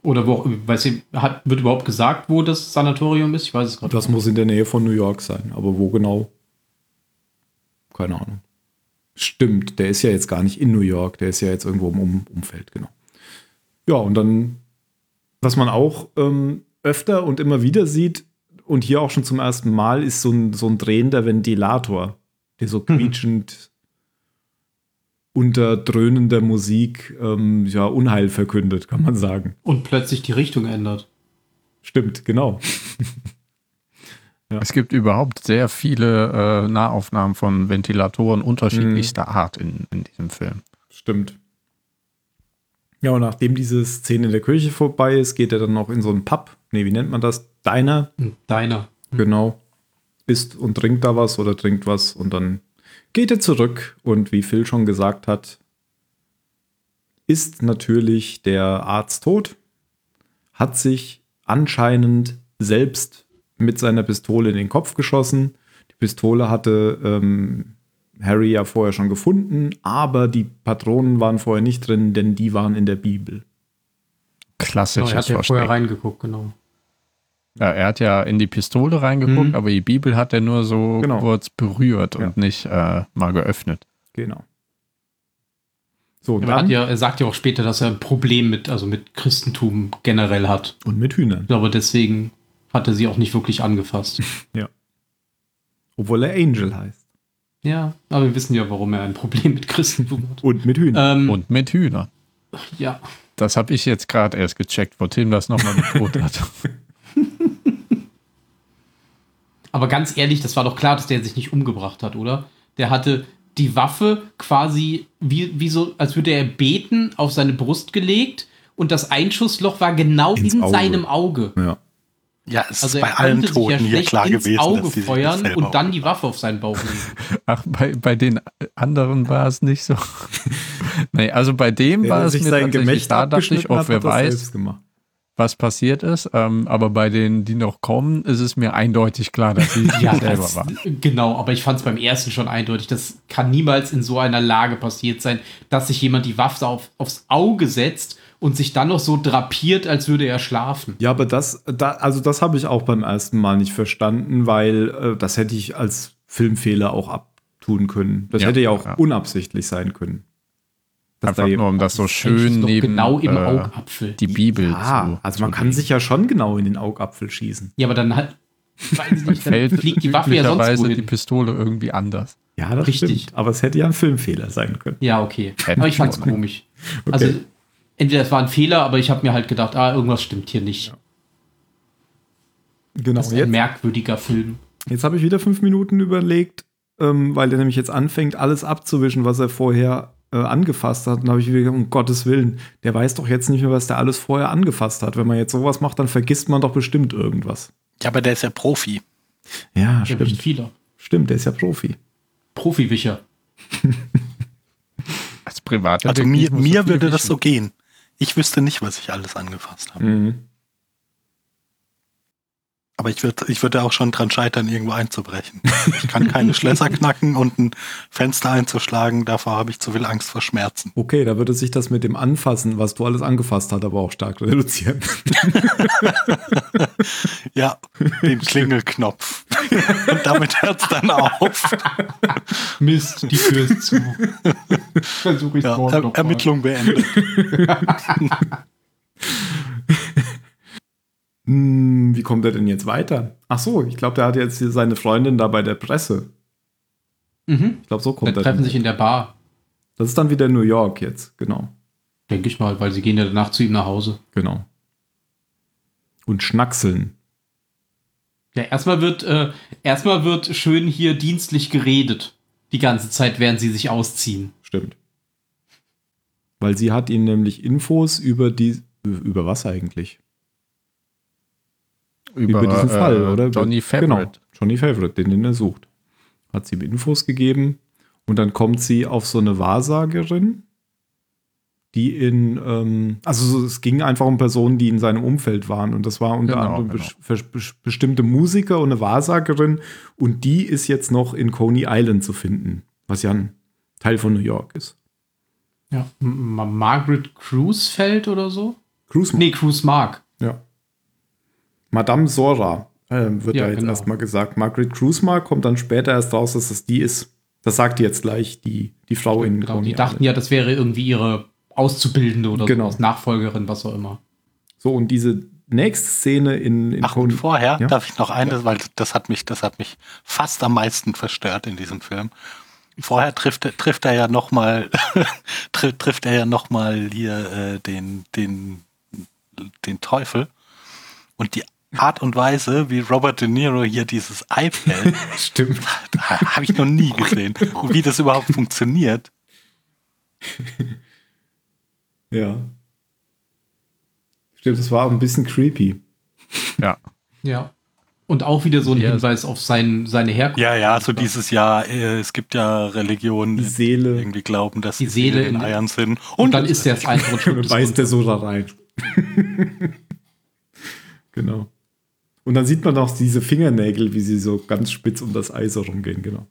Oder wo, auch- weiß ich, hat, wird überhaupt gesagt, wo das Sanatorium ist? Ich weiß es gerade Das muss in der Nähe von New York sein, aber wo genau? Keine Ahnung. Stimmt, der ist ja jetzt gar nicht in New York, der ist ja jetzt irgendwo im um Umfeld, genau. Ja, und dann, was man auch ähm, öfter und immer wieder sieht, und hier auch schon zum ersten Mal, ist so ein, so ein drehender Ventilator, der so quietschend unter dröhnender Musik ähm, ja, Unheil verkündet, kann man sagen. Und plötzlich die Richtung ändert. Stimmt, genau. Es gibt überhaupt sehr viele äh, Nahaufnahmen von Ventilatoren unterschiedlichster Art in, in diesem Film. Stimmt. Ja, und nachdem diese Szene in der Kirche vorbei ist, geht er dann noch in so einen Pub. Nee, wie nennt man das? Diner. Hm, Deiner. Genau. Isst und trinkt da was oder trinkt was und dann geht er zurück. Und wie Phil schon gesagt hat, ist natürlich der Arzt tot, hat sich anscheinend selbst mit seiner Pistole in den Kopf geschossen. Die Pistole hatte ähm, Harry ja vorher schon gefunden, aber die Patronen waren vorher nicht drin, denn die waren in der Bibel. Genau, Klassisches er hat ja vorher reingeguckt, genau. Ja, er hat ja in die Pistole reingeguckt, Mhm. aber die Bibel hat er nur so Genau. kurz berührt Ja. und nicht äh, mal geöffnet. Genau. So, er, ja, er sagt ja auch später, dass er ein Problem mit, also mit Christentum generell hat. und mit Hühnern. Ich glaube, deswegen hat er sie auch nicht wirklich angefasst. Obwohl er Angel heißt. ja, aber wir wissen ja, warum er ein Problem mit Christentum hat. Und mit Hühnern. Ähm, Und mit Hühnern. ja, Das habe ich jetzt gerade erst gecheckt, wo Tim das nochmal betont hat. aber ganz ehrlich, das war doch klar, dass der sich nicht umgebracht hat, oder? Der hatte die Waffe quasi wie, wie so, als würde er beten, auf seine Brust gelegt und das Einschussloch war genau Ins in Auge. seinem Auge. ja. Ja, es Also ist bei allen konnte sich ja Toten hier schlecht klar ins gewesen, Auge dass die feuern und dann die Waffe auf seinen Bauch legen. Ach, bei, bei den anderen war es nicht so. nee, also bei dem Der, war es sich mir sein Gemächt da dachte ich, oh, wer weiß, selbst gemacht. Was passiert ist. Ähm, aber bei denen, die noch kommen, ist es mir eindeutig klar, dass sie Ja, selber das, war. genau, aber ich fand es beim ersten schon eindeutig. Das kann niemals in so einer Lage passiert sein, dass sich jemand die Waffe auf, aufs Auge setzt und sich dann noch so drapiert, als würde er schlafen. Ja, aber das, da, also das habe ich auch beim ersten Mal nicht verstanden, weil äh, das hätte ich als Filmfehler auch abtun können. Das Ja, hätte ja auch ja. unabsichtlich sein können. Dass Einfach nur, um das so Das schön neben genau im äh, Augapfel. die Bibel ja, zu also man zu kann legen. sich ja schon genau in den Augapfel schießen. Ja, aber dann. Weiß nicht, dann fällt fliegt die Waffe ja sonst wohin. die Pistole irgendwie anders. Ja, das Richtig. stimmt. Aber es hätte ja ein Filmfehler sein können. Ja, okay. Aber ich fand's ne? komisch. Also, entweder es war ein Fehler, aber ich habe mir halt gedacht, ah, irgendwas stimmt hier nicht. Genau. Das ist ein Jetzt, merkwürdiger Film. jetzt habe ich wieder fünf Minuten überlegt, ähm, weil er nämlich jetzt anfängt, alles abzuwischen, was er vorher äh, angefasst hat. Und da habe ich wieder gedacht, um Gottes Willen, der weiß doch jetzt nicht mehr, was der alles vorher angefasst hat. Wenn man jetzt sowas macht, dann vergisst man doch bestimmt irgendwas. Ja, aber der ist ja Profi. Ja, Ja, stimmt. viele. Stimmt, der ist ja Profi. Profiwischer. Als Privater. Also mir, mir würde das so gehen. Ich wüsste nicht, was ich alles angefasst habe. Mhm. Aber ich würde ich würde auch schon dran scheitern, irgendwo einzubrechen. Ich kann keine Schlösser knacken und ein Fenster einzuschlagen. Davor habe ich zu viel Angst vor Schmerzen. Okay, da würde sich das mit dem Anfassen, was du alles angefasst hast, aber auch stark reduzieren. Ja, den Klingelknopf. Und damit hört es dann auf. Mist, die Tür ist zu. Versuche ich Ja, er noch mal. Ermittlung beendet. Hm, wie kommt er denn jetzt weiter? Ach so, ich glaube, der hat jetzt hier seine Freundin da bei der Presse. Mhm. Ich glaube, so kommt er. treffen sich in der Bar. Das ist dann wieder New York jetzt, genau. Denke ich mal, weil sie gehen ja danach zu ihm nach Hause. Genau. Und schnackseln. Ja, erstmal wird, äh, erstmal wird schön hier dienstlich geredet. Die ganze Zeit, während sie sich ausziehen. Stimmt. Weil sie hat ihm nämlich Infos über die Über was eigentlich? Über, Über diesen Fall, äh, oder? Johnny Genau, Favorite. Johnny Favorite, den, den er sucht. Hat sie ihm Infos gegeben und dann kommt sie auf so eine Wahrsagerin, die in, ähm, also so, es ging einfach um Personen, die in seinem Umfeld waren und das war unter Genau, anderem genau. bes- bes- bestimmte Musiker und eine Wahrsagerin und die ist jetzt noch in Coney Island zu finden, was ja ein Teil von New York ist. Ja. M- Ma- Margaret Cruisefeld oder so? Cruise Nee, Cruise Mark. Ja. Madame Sora äh, wird Ja, da jetzt genau. erstmal gesagt. Margaret Cruismark kommt dann später erst raus, dass es die ist. Das sagt die jetzt gleich, die, die Frau in Genau, die dachten ja, das wäre irgendwie ihre Auszubildende oder Genau. sowas, Nachfolgerin, was auch immer. So, und diese nächste Szene in, in Ach, und vorher Ja. darf ich noch eine, weil das hat mich, das hat mich fast am meisten verstört in diesem Film. Vorher trifft, er- trifft er ja noch mal, tri- trifft er ja noch mal hier äh, den, den, den Teufel. Und die Art und Weise, wie Robert De Niro hier dieses Ei hält, Stimmt. habe ich noch nie gesehen. Und wie das überhaupt funktioniert. Ja. Stimmt, das war ein bisschen creepy. Ja. Ja. Und auch wieder so ein Ja. Hinweis auf sein, seine Herkunft. Ja, ja, so dieses Jahr, äh, es gibt ja Religionen, Die Seele. irgendwie glauben, dass Die die Seele Seele in in- Eiern sind. Und dann ist der Einwort Und beißt der so da rein. genau. Und dann sieht man auch diese Fingernägel, wie sie so ganz spitz um das Eis rumgehen, genau.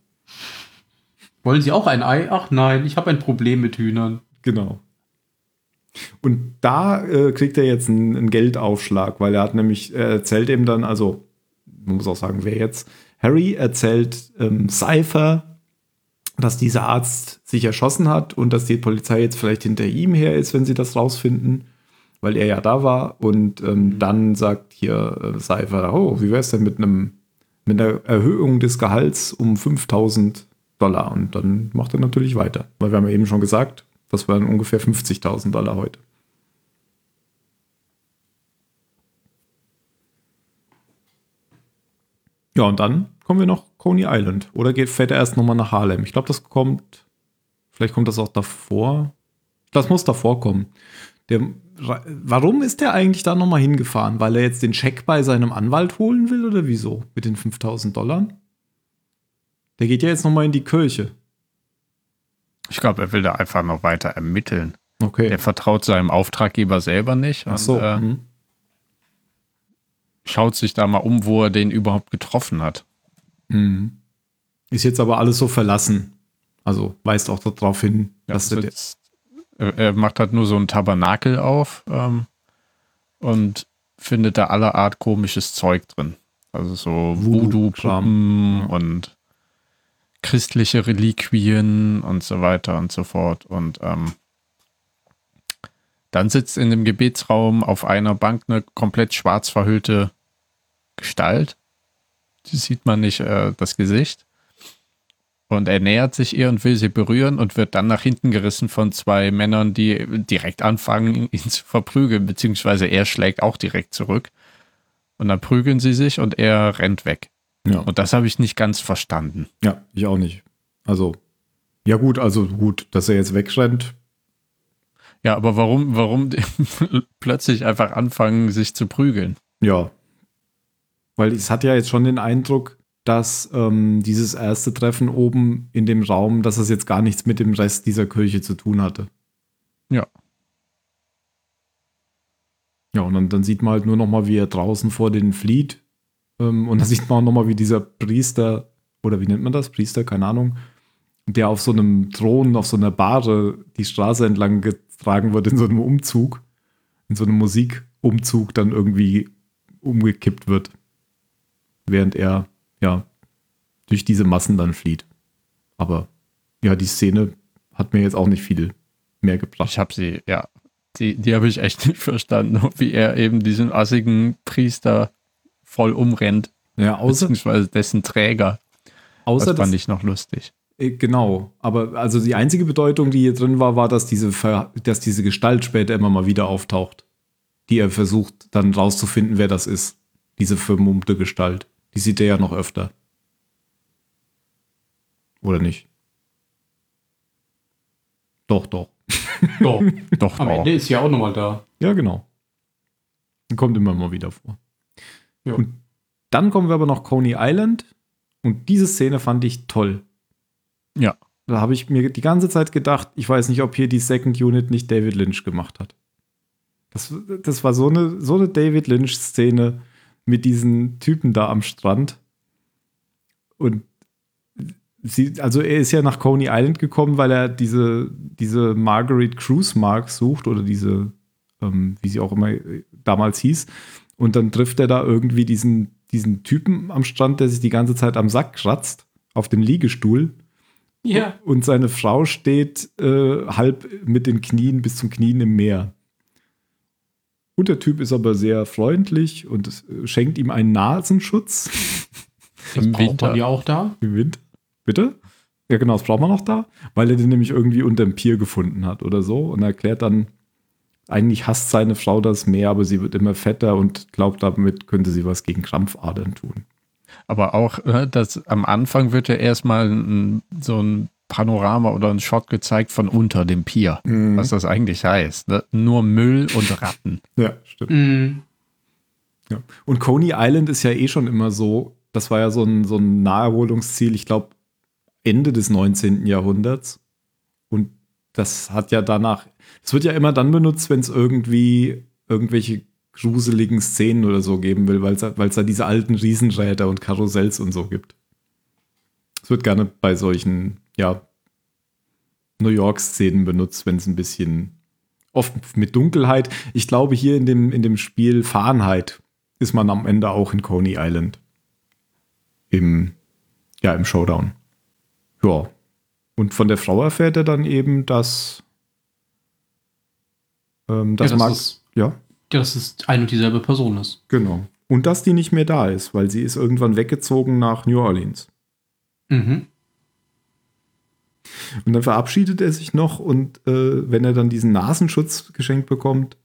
Wollen Sie auch ein Ei? Ach nein, ich habe ein Problem mit Hühnern. Genau. Und da äh, kriegt er jetzt einen, einen Geldaufschlag, weil er hat nämlich, er erzählt ihm dann, also, man muss auch sagen, wer jetzt, Harry erzählt ähm, Cypher, dass dieser Arzt sich erschossen hat und dass die Polizei jetzt vielleicht hinter ihm her ist, wenn sie das rausfinden, weil er ja da war. Und ähm, dann sagt hier äh, Cypher, oh, wie wäre es denn mit einem, mit einer Erhöhung des Gehalts um 5000 Dollar? Und dann macht er natürlich weiter, weil wir haben ja eben schon gesagt, das waren ungefähr 50.000 Dollar heute. Ja, und dann kommen wir noch Coney Island. Oder geht, fährt er erst nochmal nach Harlem? Ich glaube, das kommt, vielleicht kommt das auch davor. Das muss davor kommen. Der, warum ist der eigentlich da nochmal hingefahren? Weil er jetzt den Scheck bei seinem Anwalt holen will oder wieso? Mit den 5000 Dollar? Der geht ja jetzt nochmal in die Kirche. Ich glaube, er will da einfach noch weiter ermitteln. Okay. Er vertraut seinem Auftraggeber selber nicht und Ach so. äh, mhm. schaut sich da mal um, wo er den überhaupt getroffen hat. Mhm. Ist jetzt aber alles so verlassen. Also weist auch darauf hin, Ja, dass der, jetzt, er macht halt nur so ein Tabernakel auf ähm, und findet da aller Art komisches Zeug drin. Also so. Voodoo-Puppen und christliche Reliquien und so weiter und so fort. Und ähm, dann sitzt in dem Gebetsraum auf einer Bank eine komplett schwarz verhüllte Gestalt. Die sieht man nicht äh, das Gesicht. Und er nähert sich ihr und will sie berühren und wird dann nach hinten gerissen von zwei Männern, die direkt anfangen, ihn zu verprügeln, beziehungsweise er schlägt auch direkt zurück. Und dann prügeln sie sich und er rennt weg. ja. Und das habe ich nicht ganz verstanden. ja, ich auch nicht. Also, ja gut, also gut, dass er jetzt wegrennt. Ja, aber warum, warum plötzlich einfach anfangen, sich zu prügeln? Ja. Weil es hat ja jetzt schon den Eindruck, dass ähm, dieses erste Treffen oben in dem Raum, dass es jetzt gar nichts mit dem Rest dieser Kirche zu tun hatte. Ja. Ja, und dann, dann sieht man halt nur noch mal, wie er draußen vor denen flieht. Ähm, und dann sieht man auch noch mal, wie dieser Priester, oder wie nennt man das? Priester, keine Ahnung, der auf so einem Thron, auf so einer Bahre die Straße entlang getragen wird in so einem Umzug, in so einem Musikumzug dann irgendwie umgekippt wird, während er ja durch diese Massen dann flieht. Aber ja, die Szene hat mir jetzt auch nicht viel mehr gebracht. Ich habe sie, ja, die, die habe ich echt nicht verstanden, wie er eben diesen assigen Priester voll umrennt, Ja, außer, beziehungsweise dessen Träger. außer das fand dass, ich noch lustig. äh, genau. Aber also die einzige Bedeutung, die hier drin war, war, dass diese, dass diese Gestalt später immer mal wieder auftaucht, die er versucht dann rauszufinden, wer das ist. Diese vermummte Gestalt. Die sieht er ja noch öfter. Oder nicht? Doch, doch. Doch, Doch, am auch. Ende ist ja auch nochmal da. Ja, genau. Kommt immer mal wieder vor. Ja. Und dann kommen wir aber noch Coney Island. Und diese Szene fand ich toll. Ja. Da habe ich mir die ganze Zeit gedacht, ich weiß nicht, ob hier die Second Unit nicht David Lynch gemacht hat. Das, das war so eine, so eine David Lynch-Szene mit diesen Typen da am Strand. Und sie, also er ist ja nach Coney Island gekommen, weil er diese, diese Margaret Cruise Mark sucht oder diese, ähm, wie sie auch immer damals hieß. Und dann trifft er da irgendwie diesen, diesen Typen am Strand, der sich die ganze Zeit am Sack kratzt, auf dem Liegestuhl. Ja. Und seine Frau steht äh, halb mit den Knien bis zum Knien im Meer. Und der Typ ist aber sehr freundlich und äh, schenkt ihm einen Nasenschutz Das Im braucht Winter. man ja auch da. im Winter. Bitte? Ja, genau, das braucht man noch da, weil er den nämlich irgendwie unter dem Pier gefunden hat oder so. Und er erklärt dann, eigentlich hasst seine Frau das Meer, aber sie wird immer fetter und glaubt, damit könnte sie was gegen Krampfadern tun. Aber auch, äh, dass am Anfang wird ja erstmal so ein Panorama oder ein Shot gezeigt von unter dem Pier, was das eigentlich heißt. Ne? Nur Müll und Ratten. Ja, stimmt. Mhm. Ja. Und Coney Island ist ja eh schon immer so, das war ja so ein, so ein Naherholungsziel, ich glaube, Ende des 19. Jahrhunderts. Und das hat ja danach, es wird ja immer dann benutzt, wenn es irgendwie irgendwelche gruseligen Szenen oder so geben will, weil es da diese alten Riesenräder und Karussells und so gibt. Es wird gerne bei solchen, ja, New York-Szenen benutzt, wenn es ein bisschen oft mit Dunkelheit. Ich glaube, hier in dem, in dem Spiel Fahrenheit ist man am Ende auch in Coney Island. Im, ja, im Showdown. Ja. Und von der Frau erfährt er dann eben, dass, ähm, dass ja, das Mark, ist, ja, dass es ein und dieselbe Person ist. genau. Und dass die nicht mehr da ist, weil sie ist irgendwann weggezogen nach New Orleans. Mhm. Und dann verabschiedet er sich noch und äh, wenn er dann diesen Nasenschutz geschenkt bekommt,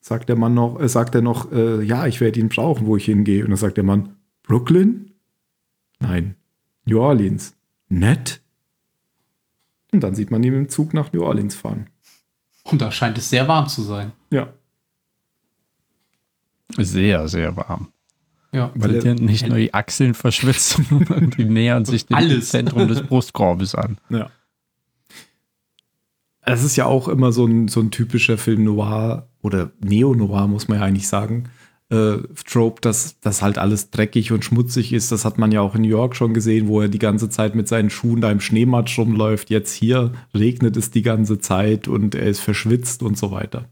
sagt der Mann noch, äh, sagt er noch, äh, ja, ich werde ihn brauchen, wo ich hingehe. Und dann sagt der Mann, Brooklyn? Nein, New Orleans. Nett? Und dann sieht man ihn im Zug nach New Orleans fahren. Und da scheint es sehr warm zu sein. Ja, Sehr, sehr warm. Ja. Weil er- ja nicht nur die Achseln verschwitzt, sondern die nähern sich dem Alles. Zentrum des Brustkorbes an. ja. Es ist ja auch immer so ein, so ein typischer Film Noir oder Neo-Noir, muss man ja eigentlich sagen. Äh, Trope, dass das halt alles dreckig und schmutzig ist. Das hat man ja auch in New York schon gesehen, wo er die ganze Zeit mit seinen Schuhen da im Schneematsch rumläuft. Jetzt hier regnet es die ganze Zeit und er ist verschwitzt und so weiter.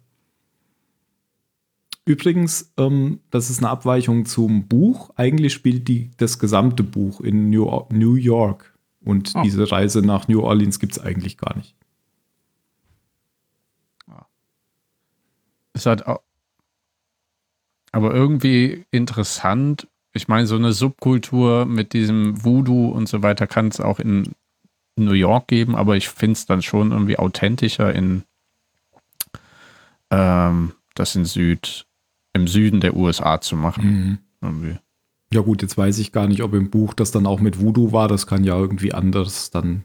Übrigens, ähm, das ist eine Abweichung zum Buch. Eigentlich spielt die, das gesamte Buch in New, New York. Und Oh. diese Reise nach New Orleans gibt es eigentlich gar nicht. Ist halt auch, aber irgendwie interessant. Ich meine, so eine Subkultur mit diesem Voodoo und so weiter kann es auch in New York geben, aber ich finde es dann schon irgendwie authentischer in ähm, das in Süd, im Süden der USA zu machen. Irgendwie. Ja gut, jetzt weiß ich gar nicht, ob im Buch das dann auch mit Voodoo war. Das kann ja irgendwie anders dann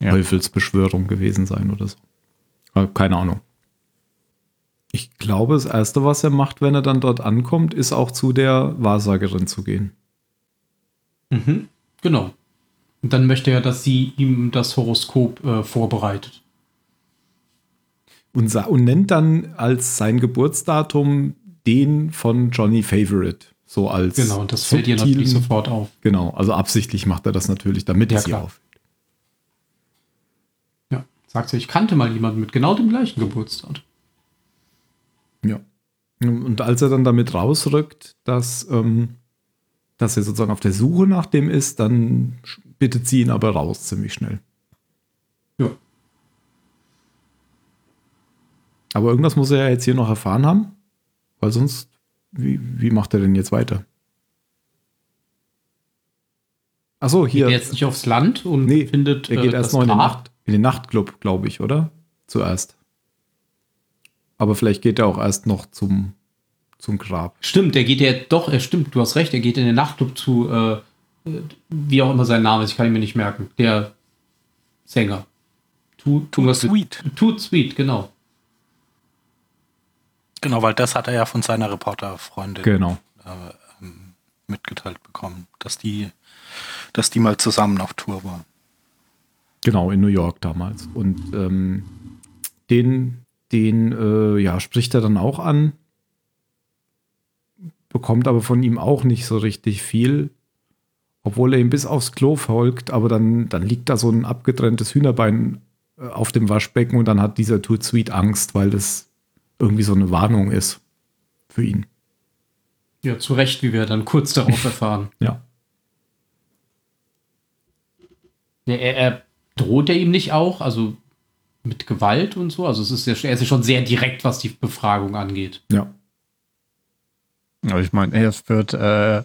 Ja. Teufelsbeschwörung gewesen sein oder so. Aber keine Ahnung. Ich glaube, das Erste, was er macht, wenn er dann dort ankommt, ist auch zu der Wahrsagerin zu gehen. Mhm. Genau. Und dann möchte er, dass sie ihm das Horoskop äh, vorbereitet. Und, und nennt dann als sein Geburtsdatum den von Johnny Favorite. So als Genau, und das fällt ihr natürlich sofort auf. Genau, also absichtlich macht er das natürlich, damit Ja, es ihr auffällt. Ja. Sagt sie, ich kannte mal jemanden mit genau dem gleichen Geburtsdatum. Ja. Und als er dann damit rausrückt, dass, ähm, dass er sozusagen auf der Suche nach dem ist, dann bittet sie ihn aber raus ziemlich schnell. Ja. Aber irgendwas muss er ja jetzt hier noch erfahren haben, weil sonst, wie, wie macht er denn jetzt weiter? Achso, Geht hier. er jetzt nicht aufs Land und Nee, findet er geht äh, erst noch in den? Nacht, in den Nachtclub, glaube ich, oder? Zuerst. Aber vielleicht geht er auch erst noch zum, zum Grab. Stimmt, der geht ja doch, er stimmt, du hast recht, er geht in den Nachtclub zu, äh, äh, wie auch immer sein Name ist, ich kann ihn mir nicht merken. Der Sänger. Too, Too sweet. Too Sweet, genau. Genau, weil das hat er ja von seiner Reporterfreundin Genau. äh, ähm, mitgeteilt bekommen, dass die, dass die mal zusammen auf Tour waren. Genau, in New York damals. Und ähm, den, den äh, ja, spricht er dann auch an, bekommt aber von ihm auch nicht so richtig viel, obwohl er ihm bis aufs Klo folgt, aber dann, dann liegt da so ein abgetrenntes Hühnerbein äh, auf dem Waschbecken und dann hat dieser Toot Sweet Angst, weil das irgendwie so eine Warnung ist für ihn. Ja, zu Recht, wie wir dann kurz darauf erfahren. Ja. Ja, er, er droht er ihm nicht auch, also mit Gewalt und so. Also es ist ja, er ist ja schon sehr direkt, was die Befragung angeht. Ja. Aber ich meine, erst wird äh,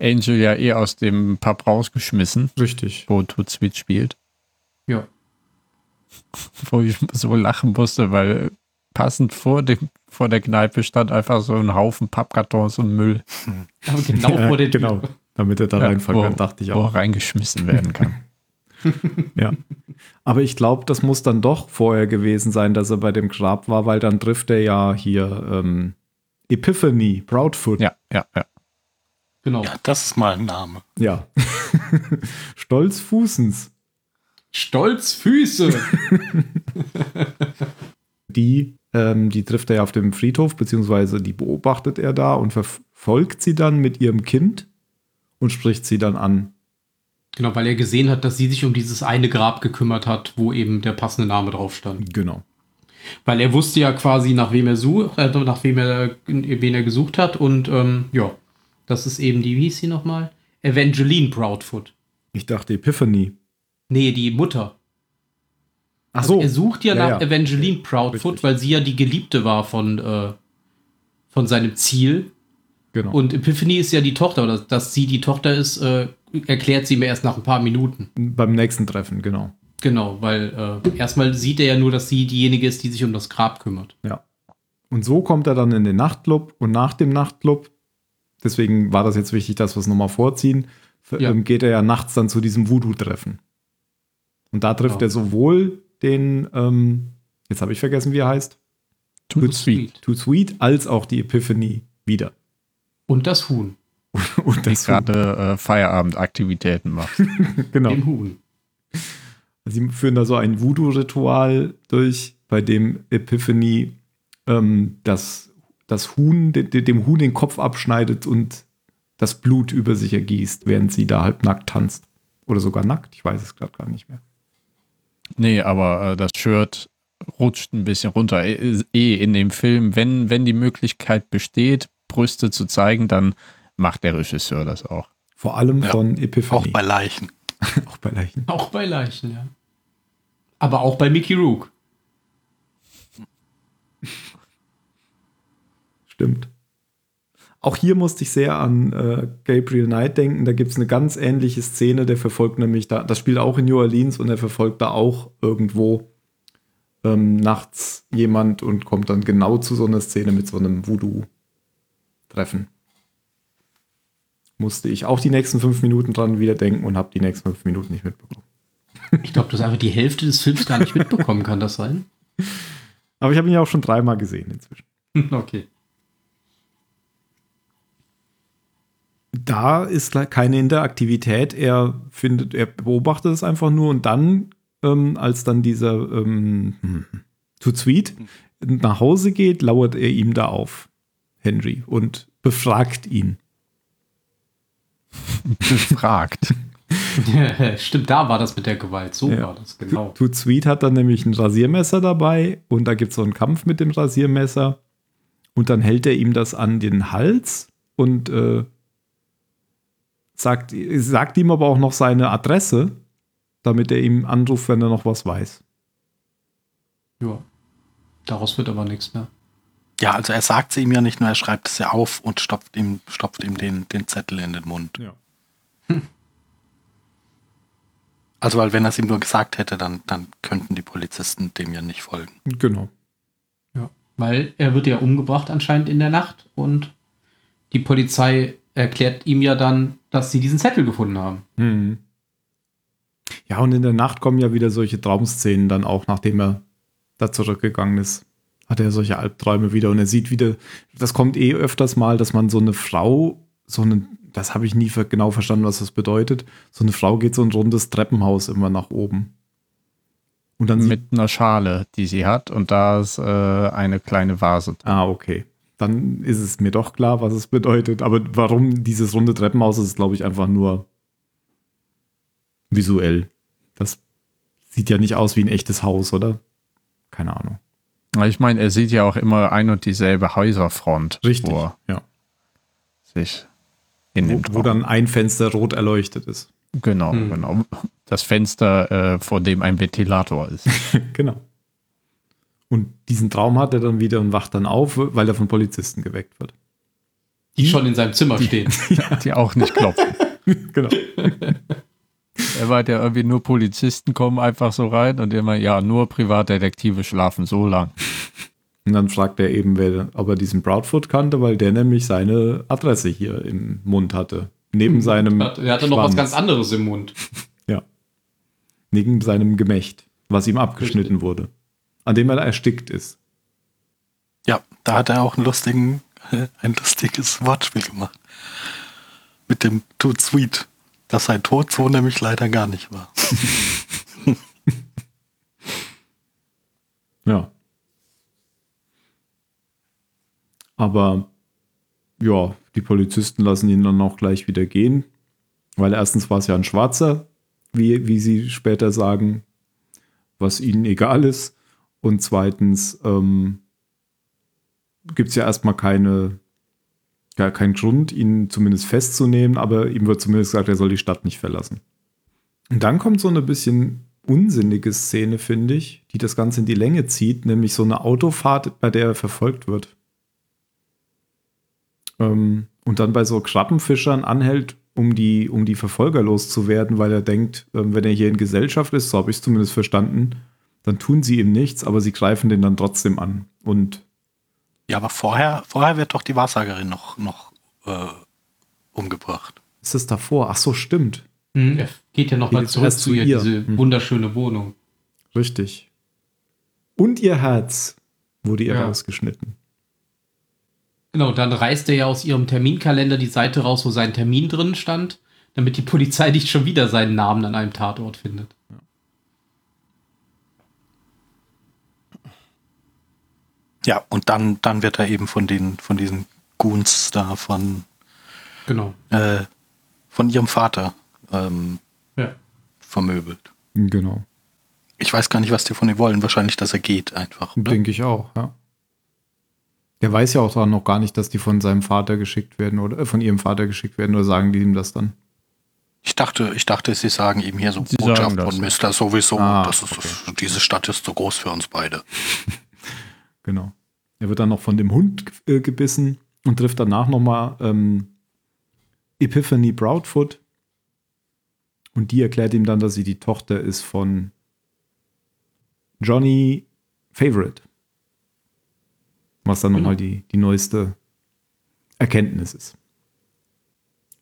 Angel ja eh aus dem Pub rausgeschmissen, Richtig. wo Toot Sweet spielt. Ja. Wo ich so lachen musste, weil passend vor, dem, vor der Kneipe stand einfach so ein Haufen Pappkartons und Müll, Aber genau vor der Tür. genau. Damit er da Ja, reinfallen kann, dachte ich wo auch. reingeschmissen werden kann. Ja. Aber ich glaube, das muss dann doch vorher gewesen sein, dass er bei dem Grab war, weil dann trifft er ja hier ähm, Epiphany, Proudfoot. ja, ja, ja. Genau. Ja, das ist mal ein Name. Ja. Stolz Fußens. Stolzfüße. Die, ähm, die trifft er ja auf dem Friedhof, beziehungsweise die beobachtet er da und verfolgt sie dann mit ihrem Kind und spricht sie dann an. genau, weil er gesehen hat, dass sie sich um dieses eine Grab gekümmert hat, wo eben der passende Name drauf stand. Genau. Weil er wusste ja quasi, nach wem er sucht, äh, nach wem er, wen er gesucht hat. Und ähm, ja, das ist eben die, wie hieß sie nochmal? Evangeline Proudfoot. Ich dachte Epiphany. Nee, die Mutter. Ach Also so. er sucht ja, Ja, nach ja. Evangeline Proudfoot, Richtig. weil sie ja die Geliebte war von, äh, von seinem Ziel. Genau. Und Epiphany ist ja die Tochter, oder dass sie die Tochter ist, äh, erklärt sie mir erst nach ein paar Minuten. Beim nächsten Treffen, genau. Genau, weil äh, erstmal sieht er ja nur, dass sie diejenige ist, die sich um das Grab kümmert. Ja. Und so kommt er dann in den Nachtclub und nach dem Nachtclub, deswegen war das jetzt wichtig, dass wir es nochmal vorziehen, Ja. ähm, geht er ja nachts dann zu diesem Voodoo-Treffen. Und da trifft Ja. er sowohl den, ähm, jetzt habe ich vergessen, wie er heißt, Too sweet. Too Sweet, als auch die Epiphany wieder. Und das Huhn. Und Die das gerade äh, Feierabendaktivitäten macht. genau. Dem Huhn. Sie führen da so ein Voodoo-Ritual durch, bei dem Epiphany ähm, das, das Huhn, de, de, dem Huhn den Kopf abschneidet und das Blut über sich ergießt, während sie da halb nackt tanzt. Oder sogar nackt, ich weiß es gerade gar nicht mehr. Nee, aber äh, das Shirt rutscht ein bisschen runter. Eh eh in dem Film, wenn, wenn die Möglichkeit besteht, Brüste zu zeigen, dann macht der Regisseur das auch. Vor allem Ja, von Auch Epiphany. bei Leichen. auch bei Leichen. Auch bei Leichen, ja. Aber auch bei Mickey Rook. Stimmt. Auch hier musste ich sehr an äh, Gabriel Knight denken. Da gibt es eine ganz ähnliche Szene, der verfolgt nämlich da, das spielt auch in New Orleans und er verfolgt da auch irgendwo ähm, nachts jemand und kommt dann genau zu so einer Szene mit so einem Voodoo-Treffen. Musste ich auch die nächsten fünf Minuten dran wieder denken und habe die nächsten fünf Minuten nicht mitbekommen. Ich glaube, dass einfach die Hälfte des Films gar nicht mitbekommen kann, das sein? Aber ich habe ihn ja auch schon dreimal gesehen inzwischen. Okay. Da ist keine Interaktivität. Er findet, er beobachtet es einfach nur und dann, ähm, als dann dieser ähm, hm, Too Sweet nach Hause geht, lauert er ihm da auf, Henry, und befragt ihn. Befragt. Stimmt, da war das mit der Gewalt. So Ja. war das, genau. Too Sweet hat dann nämlich ein Rasiermesser dabei und da gibt es so einen Kampf mit dem Rasiermesser und dann hält er ihm das an den Hals und äh, sagt, sagt ihm aber auch noch seine Adresse, damit er ihm anruft, wenn er noch was weiß. Ja. Daraus wird aber nichts mehr. Ja, also er sagt es ihm ja nicht nur, er schreibt es ja auf und stopft ihm, stopft ihm den, den Zettel in den Mund. Ja. Also, weil wenn er es ihm nur gesagt hätte, dann, dann könnten die Polizisten dem ja nicht folgen. Genau. Ja. Weil er wird ja umgebracht anscheinend in der Nacht und die Polizei erklärt ihm ja dann, dass sie diesen Zettel gefunden haben. Mhm. Ja, und in der Nacht kommen ja wieder solche Traumszenen dann auch, nachdem er da zurückgegangen ist. hat er solche Albträume wieder und er sieht wieder, das kommt eh öfters mal, dass man so eine Frau, so eine, das habe ich nie genau verstanden, was das bedeutet. So eine Frau geht so ein rundes Treppenhaus immer nach oben. Und dann mit einer Schale, die sie hat und da ist äh, eine kleine Vase. Ah, okay. Dann ist es mir doch klar, was es bedeutet. Aber warum dieses runde Treppenhaus ist, glaube ich, einfach nur visuell. Das sieht ja nicht aus wie ein echtes Haus, oder? Keine Ahnung. Ich meine, er sieht ja auch immer ein und dieselbe Häuserfront. Richtig, ja. Sich in wo, wo dann ein Fenster rot erleuchtet ist. Genau, hm. genau. Das Fenster, äh, vor dem ein Ventilator ist. genau. Und diesen Traum hat er dann wieder und wacht dann auf, weil er von Polizisten geweckt wird. Die schon in seinem Zimmer die, stehen. Die auch nicht klopfen. genau. Er war ja irgendwie nur Polizisten kommen einfach so rein und immer, ja, nur Privatdetektive schlafen so lang. Und dann fragt er eben, wer, ob er diesen Proudfoot kannte, weil der nämlich seine Adresse hier im Mund hatte. Neben hm, seinem. Er hatte noch was ganz anderes im Mund. Ja. Neben seinem Gemächt, was ihm abgeschnitten Richtig. wurde. An dem er erstickt ist. Ja, da hat er auch einen lustigen, ein lustiges Wortspiel gemacht. Mit dem Too Sweet dass sein Tod so nämlich leider gar nicht war. ja. Aber ja, die Polizisten lassen ihn dann auch gleich wieder gehen, weil erstens war es ja ein Schwarzer, wie, wie sie später sagen, was ihnen egal ist. Und zweitens ähm, gibt es ja erstmal keine gar keinen Grund, ihn zumindest festzunehmen, aber ihm wird zumindest gesagt, er soll die Stadt nicht verlassen. Und dann kommt so eine bisschen unsinnige Szene, finde ich, die das Ganze in die Länge zieht, nämlich so eine Autofahrt, bei der er verfolgt wird. Ähm, und dann bei so Krabbenfischern anhält, um die, um die Verfolger loszuwerden, weil er denkt, ähm, wenn er hier in Gesellschaft ist, so habe ich es zumindest verstanden, dann tun sie ihm nichts, aber sie greifen den dann trotzdem an. Und ja, aber vorher, vorher wird doch die Wahrsagerin noch, noch äh, umgebracht. Ist das davor? Ach so, stimmt. Hm, er geht ja nochmal zurück zu ihr, diese hm. wunderschöne Wohnung. Richtig. Und ihr Herz wurde ihr ja. rausgeschnitten. Genau, dann reißt er ja aus ihrem Terminkalender die Seite raus, wo sein Termin drin stand, damit die Polizei nicht schon wieder seinen Namen an einem Tatort findet. Ja. Ja, und dann, dann wird er eben von den, von diesen Goons da von, genau. Äh, von ihrem Vater ähm, ja. vermöbelt. Genau. Ich weiß gar nicht, was die von ihm wollen. Wahrscheinlich, dass er geht einfach. Denke ich auch, ja. Der weiß ja auch dann noch gar nicht, dass die von seinem Vater geschickt werden oder äh, von ihrem Vater geschickt werden oder sagen die ihm das dann? Ich dachte, ich dachte, sie sagen ihm hier so sie Botschaft von Mister sowieso. Ah, das ist, okay. Diese Stadt ist zu groß für uns beide. Genau. Er wird dann noch von dem Hund äh, gebissen und trifft danach nochmal ähm, Epiphany Proudfoot. Und die erklärt ihm dann, dass sie die Tochter ist von Johnny Favorite. Was dann nochmal die, die neueste Erkenntnis ist.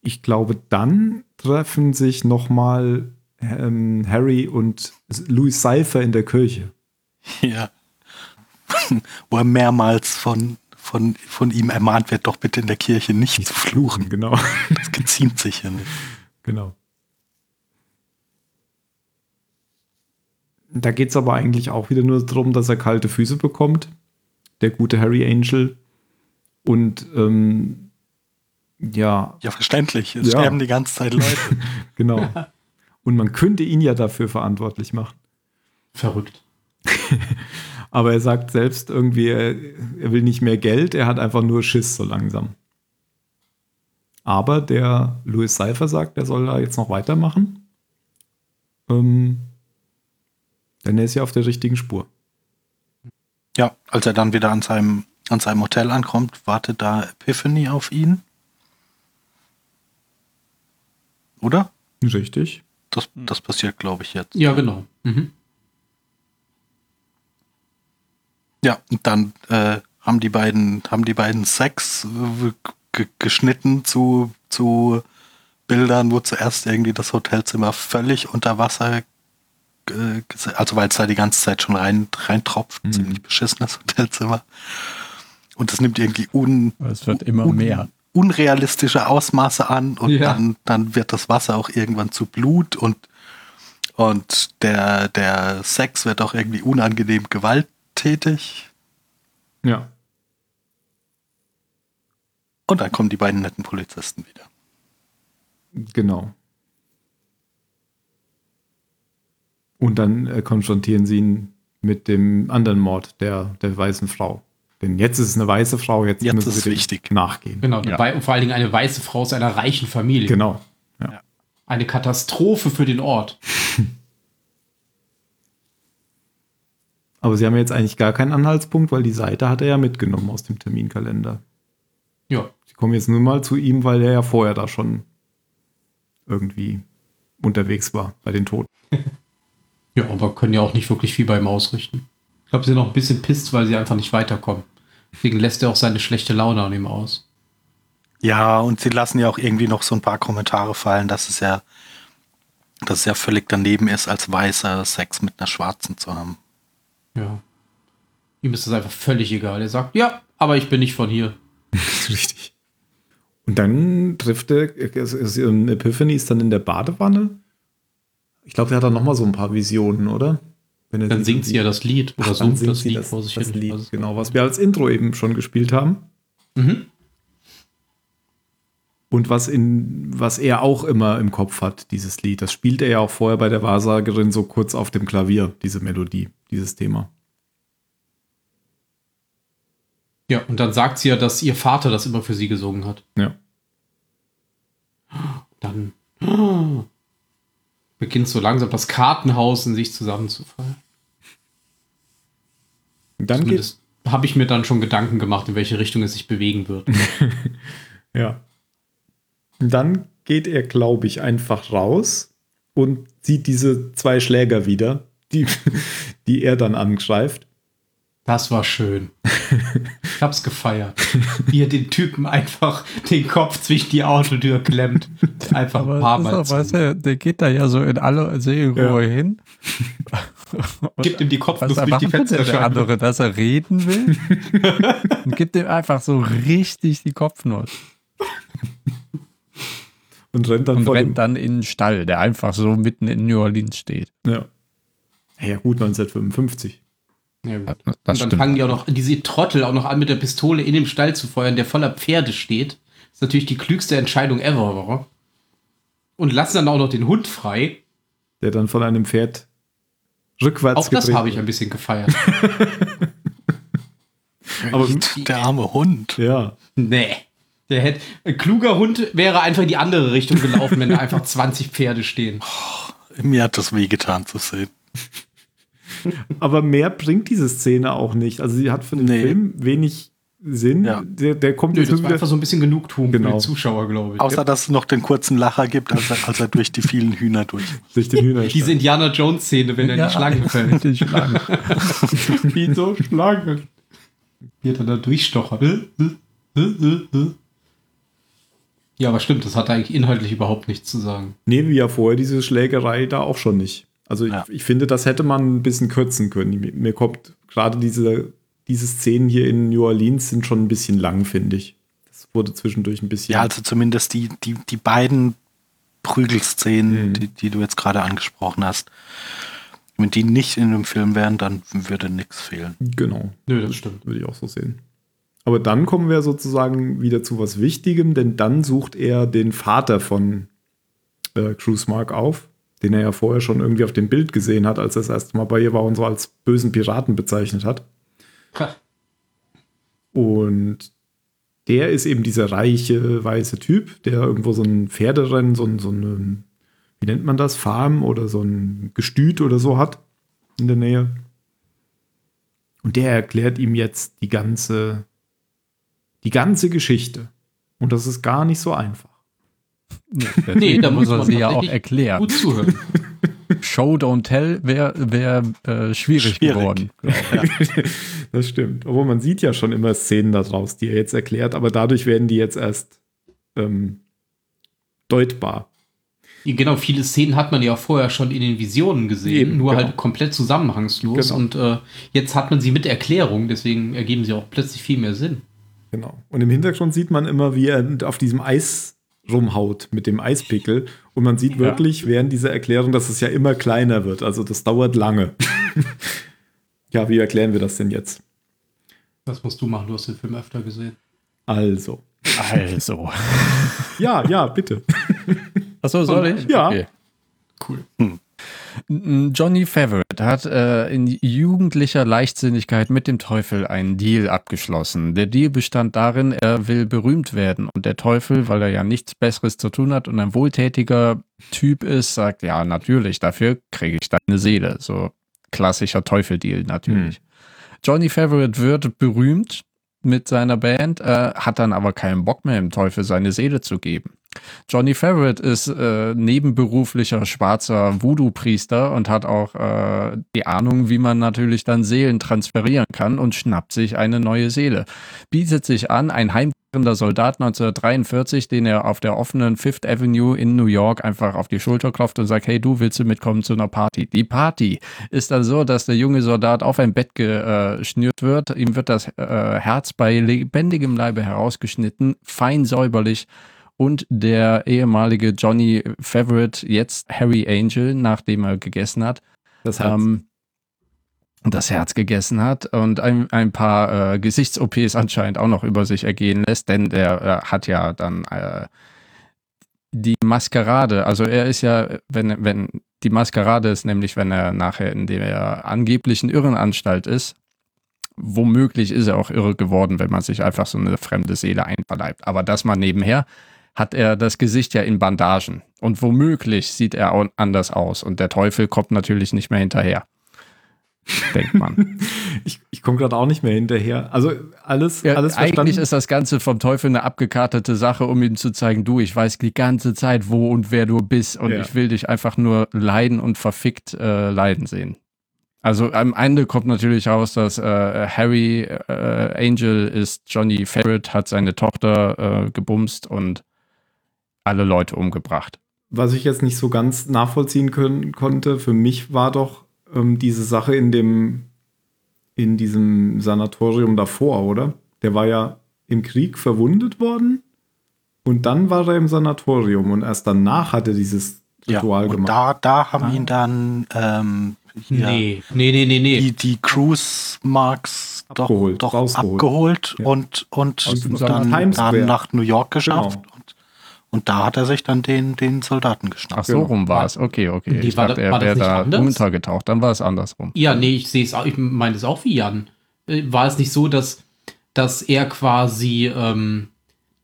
Ich glaube, dann treffen sich nochmal ähm, Harry und Louis Seifer in der Kirche. Ja. wo er mehrmals von, von, von ihm ermahnt wird, doch bitte in der Kirche nicht, zu fluchen. Genau. Das geziemt sich ja nicht. Genau. Da geht es aber eigentlich auch wieder nur darum, dass er kalte Füße bekommt. Der gute Harry Angel. Und ähm, ja. Ja, verständlich. Es ja. sterben die ganze Zeit Leute. genau. Und man könnte ihn ja dafür verantwortlich machen. Verrückt. Aber er sagt selbst irgendwie, er, er will nicht mehr Geld, er hat einfach nur Schiss so langsam. Aber der Louis Seifer sagt, er soll da jetzt noch weitermachen. Ähm, denn er ist ja auf der richtigen Spur. Ja, als er dann wieder an seinem, an seinem Hotel ankommt, wartet da Epiphany auf ihn. Oder? Richtig. Das, das passiert, glaube ich, jetzt. Ja, genau. Mhm. Ja, und dann äh, haben die beiden, haben die beiden Sex äh, geschnitten zu, zu Bildern, wo zuerst irgendwie das Hotelzimmer völlig unter Wasser äh, also weil es da die ganze Zeit schon rein reintropft, Mhm. ziemlich beschissenes Hotelzimmer. Und das nimmt irgendwie un, Es wird immer un, mehr. unrealistische Ausmaße an und Ja. dann, dann wird das Wasser auch irgendwann zu Blut und, und der, der Sex wird auch irgendwie unangenehm gewalttätig. Ja. Und dann kommen die beiden netten Polizisten wieder. Genau. Und dann äh, konfrontieren sie ihn mit dem anderen Mord der, der weißen Frau. Denn jetzt ist es eine weiße Frau, jetzt, Jetzt müssen sie wichtig. nachgehen. Genau, Ja. und vor allen Dingen eine weiße Frau aus einer reichen Familie. Genau. Ja. Eine Katastrophe für den Ort. Aber sie haben jetzt eigentlich gar keinen Anhaltspunkt, weil die Seite hat er ja mitgenommen aus dem Terminkalender. Ja. Sie kommen jetzt nur mal zu ihm, weil er ja vorher da schon irgendwie unterwegs war bei den Toten. Ja, aber können ja auch nicht wirklich viel bei ihm ausrichten. Ich glaube, sie sind noch ein bisschen pisst, weil sie einfach nicht weiterkommen. Deswegen lässt er auch seine schlechte Laune an ihm aus. Ja, und sie lassen ja auch irgendwie noch so ein paar Kommentare fallen, dass es ja, dass es ja völlig daneben ist, als Weißer Sex mit einer Schwarzen zu haben. Ja. Ihm ist das einfach völlig egal. Er sagt, ja, aber ich bin nicht von hier. Richtig. Und dann trifft er, es ist- Epiphany ist dann in der Badewanne. Ich glaube, der hat dann noch mal so ein paar Visionen, oder? Er Dann singt sie ja das Lied oder Ach, singt das Lied das, vor sich das hin. Lied, Also- genau, was wir als Intro eben schon gespielt haben. Mhm. Und was in, was er auch immer im Kopf hat, dieses Lied. Das spielt er ja auch vorher bei der Wahrsagerin so kurz auf dem Klavier, diese Melodie, dieses Thema. Ja, und dann sagt sie ja, dass ihr Vater das immer für sie gesungen hat. Ja. Dann beginnt so langsam das Kartenhaus in sich zusammenzufallen. Dann Zumindest habe ich mir dann schon Gedanken gemacht, in welche Richtung es sich bewegen wird. ja. Dann geht er, glaube ich, einfach raus und sieht diese zwei Schläger wieder, die, die er dann angreift. Das war schön. Ich hab's gefeiert. Wie er den Typen einfach den Kopf zwischen die Autotür klemmt. Einfach ein paar Aber Mal weißt zu. du, der geht da ja so in aller Seelenruhe hin. Und Gibt ihm die Kopfnuss was durch die denn der Fensterscheibe. andere, dass er reden will? und gibt ihm einfach so richtig die Kopfnuss. Und rennt dann Und vor rennt dann in den Stall, der einfach so mitten in New Orleans steht. Ja. Ja, gut, 1955. Ja, gut. Das Und dann stimmt. fangen die auch noch, diese Trottel auch noch an, mit der Pistole in dem Stall zu feuern, der voller Pferde steht. Das ist natürlich die klügste Entscheidung ever, war. Und lassen dann auch noch den Hund frei. Der dann von einem Pferd rückwärts Auch das habe ich ein bisschen gefeiert. Aber der arme Hund. ja, nee. Der hätte, ein kluger Hund wäre einfach in die andere Richtung gelaufen, wenn da einfach 20 Pferde stehen. Mir hat das wehgetan zu sehen. aber mehr bringt diese Szene auch nicht. Also sie hat für den Nee. Film wenig Sinn. Ja. Der, der kommt Nö, jetzt das war einfach so ein bisschen Genugtuung für Genau. die Zuschauer, glaube ich. Außer, dass es noch den kurzen Lacher gibt, als er, als er durch die vielen Hühner durch. durch den Hühnerstall. Diese Indiana Jones Szene, wenn er in die Schlange fällt. Die Schlange. Wie so Schlangen. Wie er da durchstochert. Ja, aber stimmt, das hat eigentlich inhaltlich überhaupt nichts zu sagen. Nee, wie ja vorher diese Schlägerei da auch schon nicht. Also Ja. ich, ich finde, das hätte man ein bisschen kürzen können. Mir, mir kommt gerade diese, diese Szenen hier in New Orleans sind schon ein bisschen lang, finde ich. Das wurde zwischendurch ein bisschen. Ja, also zumindest die, die, die beiden Prügelszenen, Mhm. die, die du jetzt gerade angesprochen hast. Wenn die nicht in dem Film wären, dann würde nichts fehlen. genau. Nö, das stimmt. Würde ich auch so sehen. Aber dann kommen wir sozusagen wieder zu was Wichtigem, denn dann sucht er den Vater von äh, Cruise Mark auf, den er ja vorher schon irgendwie auf dem Bild gesehen hat, als er das erste Mal bei ihr war und so als bösen Piraten bezeichnet hat. Und der ist eben dieser reiche, weiße Typ, der irgendwo so ein Pferderennen, so ein, so ein, wie nennt man das, Farm oder so ein Gestüt oder so hat in der Nähe. Und der erklärt ihm jetzt die ganze, die ganze Geschichte. Und das ist gar nicht so einfach. Nee, da muss man sie ja auch erklären. Gut zuhören. Show, don't tell wäre wär, äh, schwierig, Schwierig. geworden. das stimmt. Obwohl man sieht ja schon immer Szenen daraus, die er jetzt erklärt, aber dadurch werden die jetzt erst ähm, deutbar. Genau, viele Szenen hat man ja vorher schon in den Visionen gesehen, Eben, nur genau. halt komplett zusammenhangslos. Genau. Und äh, jetzt hat man sie mit Erklärung, deswegen ergeben sie auch plötzlich viel mehr Sinn. Genau. Und im Hintergrund sieht man immer, wie er auf diesem Eis rumhaut mit dem Eispickel. Und man sieht Ja. wirklich während dieser Erklärung, dass es ja immer kleiner wird. Also das dauert lange. ja, wie erklären wir das denn jetzt? Das musst du machen, du hast den Film öfter gesehen. Also. Also. Ja, ja, bitte. Achso, soll ich? Ja. Okay. Cool. N- Johnny Favret hat äh, in jugendlicher Leichtsinnigkeit mit dem Teufel einen Deal abgeschlossen. Der Deal bestand darin, er will berühmt werden und der Teufel, weil er ja nichts Besseres zu tun hat und ein wohltätiger Typ ist, sagt, ja, natürlich, dafür kriege ich deine Seele. So klassischer Teufel-Deal natürlich. Johnny Favret wird berühmt mit seiner Band, äh, hat dann aber keinen Bock mehr, dem Teufel seine Seele zu geben. Johnny Favret ist äh, nebenberuflicher schwarzer Voodoo-Priester und hat auch äh, die Ahnung, wie man natürlich dann Seelen transferieren kann und schnappt sich eine neue Seele. Bietet sich an, ein heimkehrender Soldat 1943, den er auf der offenen Fifth Avenue in New York einfach auf die Schulter klopft und sagt, hey, du willst du mitkommen zu einer Party? Die Party ist dann so, dass der junge Soldat auf ein Bett geschnürt wird. Ihm wird das äh, Herz bei lebendigem Leibe herausgeschnitten, fein säuberlich und der ehemalige Johnny Favret, jetzt Harry Angel, nachdem er gegessen hat, Das heißt, ähm, das Herz gegessen hat und ein, ein paar äh, Gesichts-OPs anscheinend auch noch über sich ergehen lässt, denn der äh, hat ja dann äh, die Maskerade, also er ist ja, wenn, wenn die Maskerade ist nämlich, wenn er nachher in der angeblichen Irrenanstalt ist, womöglich ist er auch irre geworden, wenn man sich einfach so eine fremde Seele einverleibt. Aber das mal nebenher, hat er das Gesicht ja in Bandagen. Und womöglich sieht er auch anders aus. Und der Teufel kommt natürlich nicht mehr hinterher. Denkt man. ich, ich komme gerade auch nicht mehr hinterher. Also alles, Ja, alles eigentlich verstanden. ist das Ganze vom Teufel eine abgekartete Sache, um ihm zu zeigen, du, ich weiß die ganze Zeit, wo und wer du bist und Ja. ich will dich einfach nur leiden und verfickt äh, leiden sehen. Also am Ende kommt natürlich raus, dass äh, Harry äh, Angel ist Johnny Favret, hat seine Tochter äh, gebumst und alle Leute umgebracht. was ich jetzt nicht so ganz nachvollziehen können, konnte, für mich war doch ähm, diese Sache in dem, in diesem Sanatorium davor, oder? Der war ja im Krieg verwundet worden und dann war er im Sanatorium und erst danach hat er dieses Ja, Ritual und gemacht. da, da haben Ah. ihn dann ähm, hier Nee, nee, nee, nee, nee. die, die Cruise Marks doch, Abgeholt, doch rausgeholt. abgeholt Ja. und, und dann, dann nach New York geschafft. Genau. Und, da hat er sich dann den, den Soldaten geschnappt. Ach so Genau. rum war es. Okay, okay. Nee, ich war dachte, das- er war das wäre nicht da anders? untergetaucht. Dann war es andersrum. Ja, nee, ich sehe es auch, ich meine es auch wie Jan. Äh, War es nicht so, dass, dass er quasi ähm,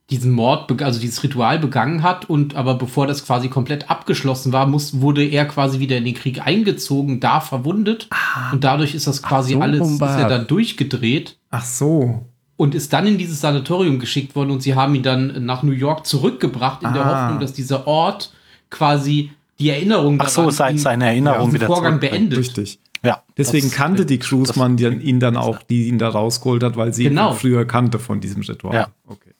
diesen Mord, also dieses Ritual begangen hat und aber bevor das quasi komplett abgeschlossen war, muss, wurde er quasi wieder in den Krieg eingezogen, da verwundet und dadurch ist das quasi so alles, ist war er das. dann durchgedreht Ach so. Und ist dann in dieses Sanatorium geschickt worden und sie haben ihn dann nach New York zurückgebracht in der Ah. Hoffnung, dass dieser Ort quasi die Erinnerung Ach so, daran seine Erinnerung wieder Vorgang beendet. Richtig. Ja, Deswegen das- kannte die Cruise-Mann die- ihn dann auch, die ihn da rausgeholt hat, weil sie Genau. ihn früher kannte von diesem Ritual. Ja. Okay.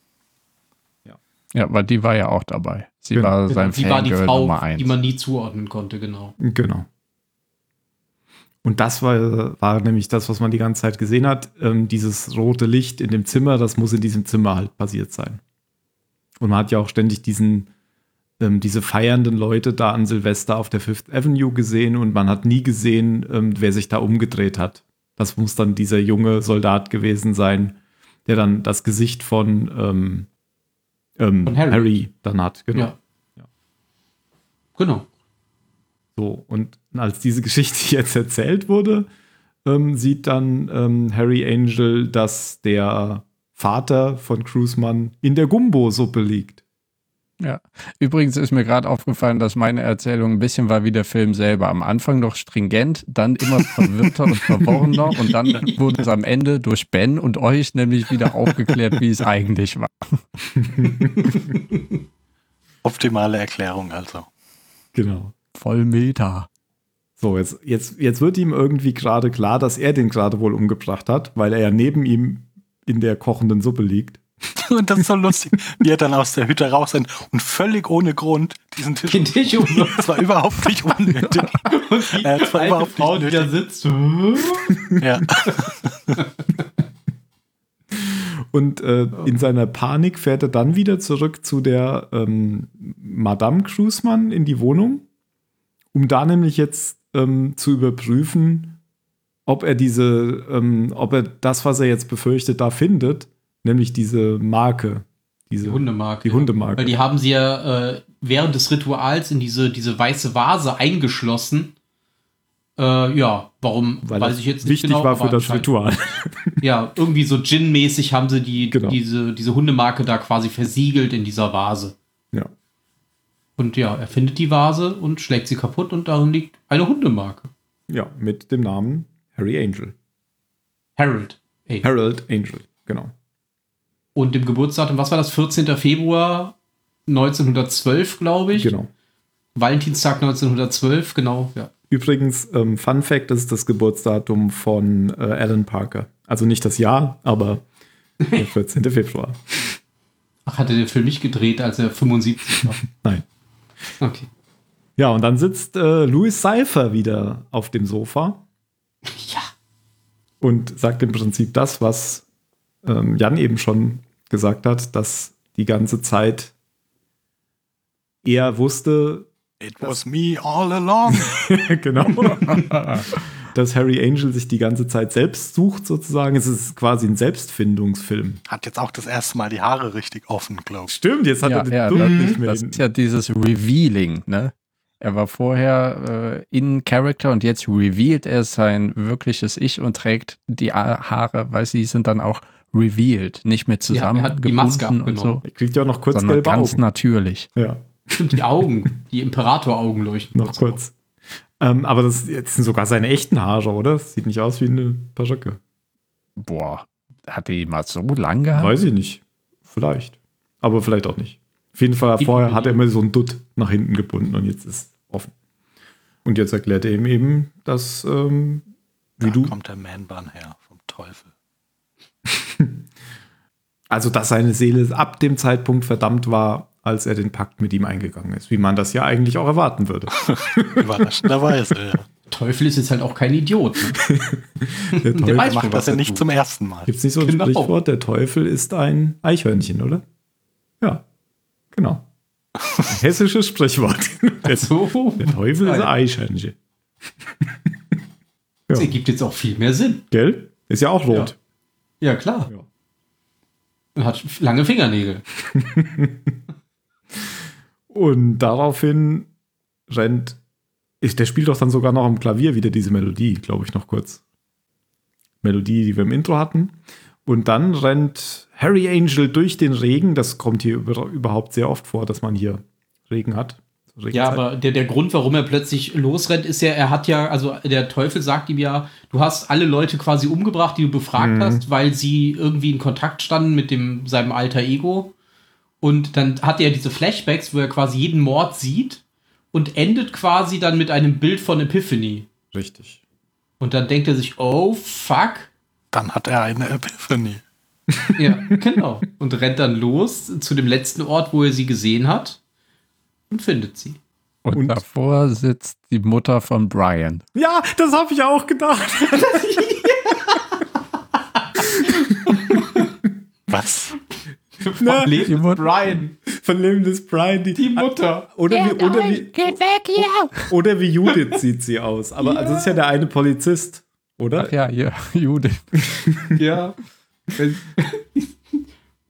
Ja, weil die war ja auch dabei. Sie Genau. war sein Sie war die Fangirl Frau, Nummer eins. die man nie zuordnen konnte, genau. Genau. Und das war, war nämlich das, was man die ganze Zeit gesehen hat. Ähm, dieses rote Licht in dem Zimmer, das muss in diesem Zimmer halt passiert sein. Und man hat ja auch ständig diesen, ähm, diese feiernden Leute da an Silvester auf der Fifth Avenue gesehen und man hat nie gesehen, ähm, wer sich da umgedreht hat. Das muss dann dieser junge Soldat gewesen sein, der dann das Gesicht von, ähm, ähm, Von Harry. Harry. dann hat. Genau. Ja. Genau. So, und als diese Geschichte jetzt erzählt wurde, ähm, sieht dann ähm, Harry Angel, dass der Vater von Cruiseman in der Gumbo-Suppe liegt. Ja. Übrigens ist mir gerade aufgefallen, dass meine Erzählung ein bisschen war wie der Film selber. Am Anfang noch stringent, dann immer verwirrter und verworrener und dann wurde es am Ende durch Ben und euch nämlich wieder aufgeklärt, wie es eigentlich war. Optimale Erklärung also. Genau. Voll Meta. So, jetzt, jetzt, jetzt wird ihm irgendwie gerade klar, dass er den gerade wohl umgebracht hat, weil er ja neben ihm in der kochenden Suppe liegt. Und das ist so lustig, wie er dann aus der Hütte raus ist und völlig ohne Grund diesen Tisch. Den Tisch umwirft. Das war überhaupt nicht unnötig. Und die Äh, war überhaupt Frau, nicht die da sitzt. Ja. Und äh, in seiner Panik fährt er dann wieder zurück zu der ähm, Madame Cruismann in die Wohnung, um da nämlich jetzt ähm, zu überprüfen, ob er diese, ähm, ob er das, was er jetzt befürchtet, da findet, nämlich diese Marke. Diese Die Hundemarke. Die Hundemarke. Weil die haben sie ja äh, während des Rituals in diese, diese weiße Vase eingeschlossen. Äh, ja, warum, weil weiß ich jetzt nicht wichtig genau. war für das Ritual. Ja, irgendwie so Gin-mäßig haben sie die, Genau. diese, diese Hundemarke da quasi versiegelt in dieser Vase. Und ja, er findet die Vase und schlägt sie kaputt und darin liegt eine Hundemarke. ja, mit dem Namen Harry Angel. Harold. Ey. Harold Angel, genau. Und dem Geburtsdatum, was war das? 14. Februar 1912, glaube ich. Genau. Valentinstag 1912, genau, ja. Übrigens, ähm, Fun Fact, das ist das Geburtsdatum von äh, Alan Parker. Also nicht das Jahr, aber der 14. Februar. Ach, hat er den Film nicht gedreht, als er 75 war? Nein. Okay. Ja, und dann sitzt äh, Louis Seifer wieder auf dem Sofa Ja. und sagt im Prinzip das, was ähm, Jan eben schon gesagt hat, dass die ganze Zeit er wusste, It was me all along. genau, dass Harry Angel sich die ganze Zeit selbst sucht, sozusagen. Es ist quasi ein Selbstfindungsfilm. Hat jetzt auch das erste Mal die Haare richtig offen, glaube ich. Stimmt, jetzt hat Ja, er den ja, nicht mehr das hinten. ist ja dieses Revealing, ne? Er war vorher äh, in Character und jetzt revealed er sein wirkliches Ich und trägt die Haare, weil sie sind dann auch revealed, nicht mehr Ja, er hat die Maske zusammengebunden und so, abgenommen. Er kriegt ja auch noch kurz sondern gelbe ganz Augen. natürlich. Ja. Stimmt, die Augen, die Imperatoraugen leuchten. Noch kurz. Ähm, aber das jetzt sind sogar seine echten Haare, oder? Das sieht nicht aus wie eine Perücke. Boah, hat die mal so lang gehabt? Weiß ich nicht. Vielleicht. Aber vielleicht auch nicht. Auf jeden Fall, vorher hat er immer so ein Dutt nach hinten gebunden und jetzt ist offen. Und jetzt erklärt er ihm eben, dass, ähm, wie Da du, kommt der Man-Bun her, vom Teufel. also dass seine Seele ab dem Zeitpunkt verdammt war, als er den Pakt mit ihm eingegangen ist. Wie man das ja eigentlich auch erwarten würde. Überraschenderweise, ja. Teufel ist jetzt halt auch kein Idiot. Ne? Der Der Teufel, weiß Macht das ja nicht tut. zum ersten Mal. Gibt es nicht so ein Genau. Sprichwort, der Teufel ist ein Eichhörnchen, oder? Ja, genau. Ein hessisches Sprichwort. Der, So, der Teufel ist ein Eichhörnchen. das ergibt jetzt auch viel mehr Sinn. Gell? Ist ja auch rot. Ja, klar. Ja. Und hat lange Fingernägel. Und daraufhin rennt. Ich, der spielt doch dann sogar noch am Klavier wieder diese Melodie, glaube ich, noch kurz. Melodie, die wir im Intro hatten. Und dann rennt Harry Angel durch den Regen. Das kommt hier über, überhaupt sehr oft vor, dass man hier Regen hat. So Ja, Regenzeit. aber der, der Grund, warum er plötzlich losrennt, ist ja, er hat ja, also der Teufel sagt ihm ja, du hast alle Leute quasi umgebracht, die du befragt Mhm. hast, weil sie irgendwie in Kontakt standen mit dem, seinem alter Ego. Und dann hat er diese Flashbacks, wo er quasi jeden Mord sieht und endet quasi dann mit einem Bild von Epiphany. Richtig. Und dann denkt er sich, oh fuck. Dann hat er eine Epiphany. Ja, genau. Und rennt dann los zu dem letzten Ort, wo er sie gesehen hat und findet sie. Und, Und- davor sitzt die Mutter von Brian. Ja, das habe ich auch gedacht. Was? Na, Die Mutter, Brian, Von Leben des Brian. Die, die Mutter. oder, wie, oder, wie, Geht weg hier! oder wie Judith sieht sie aus. Aber also das ist ja der eine Polizist, oder? ach ja, hier, Judith. Ja.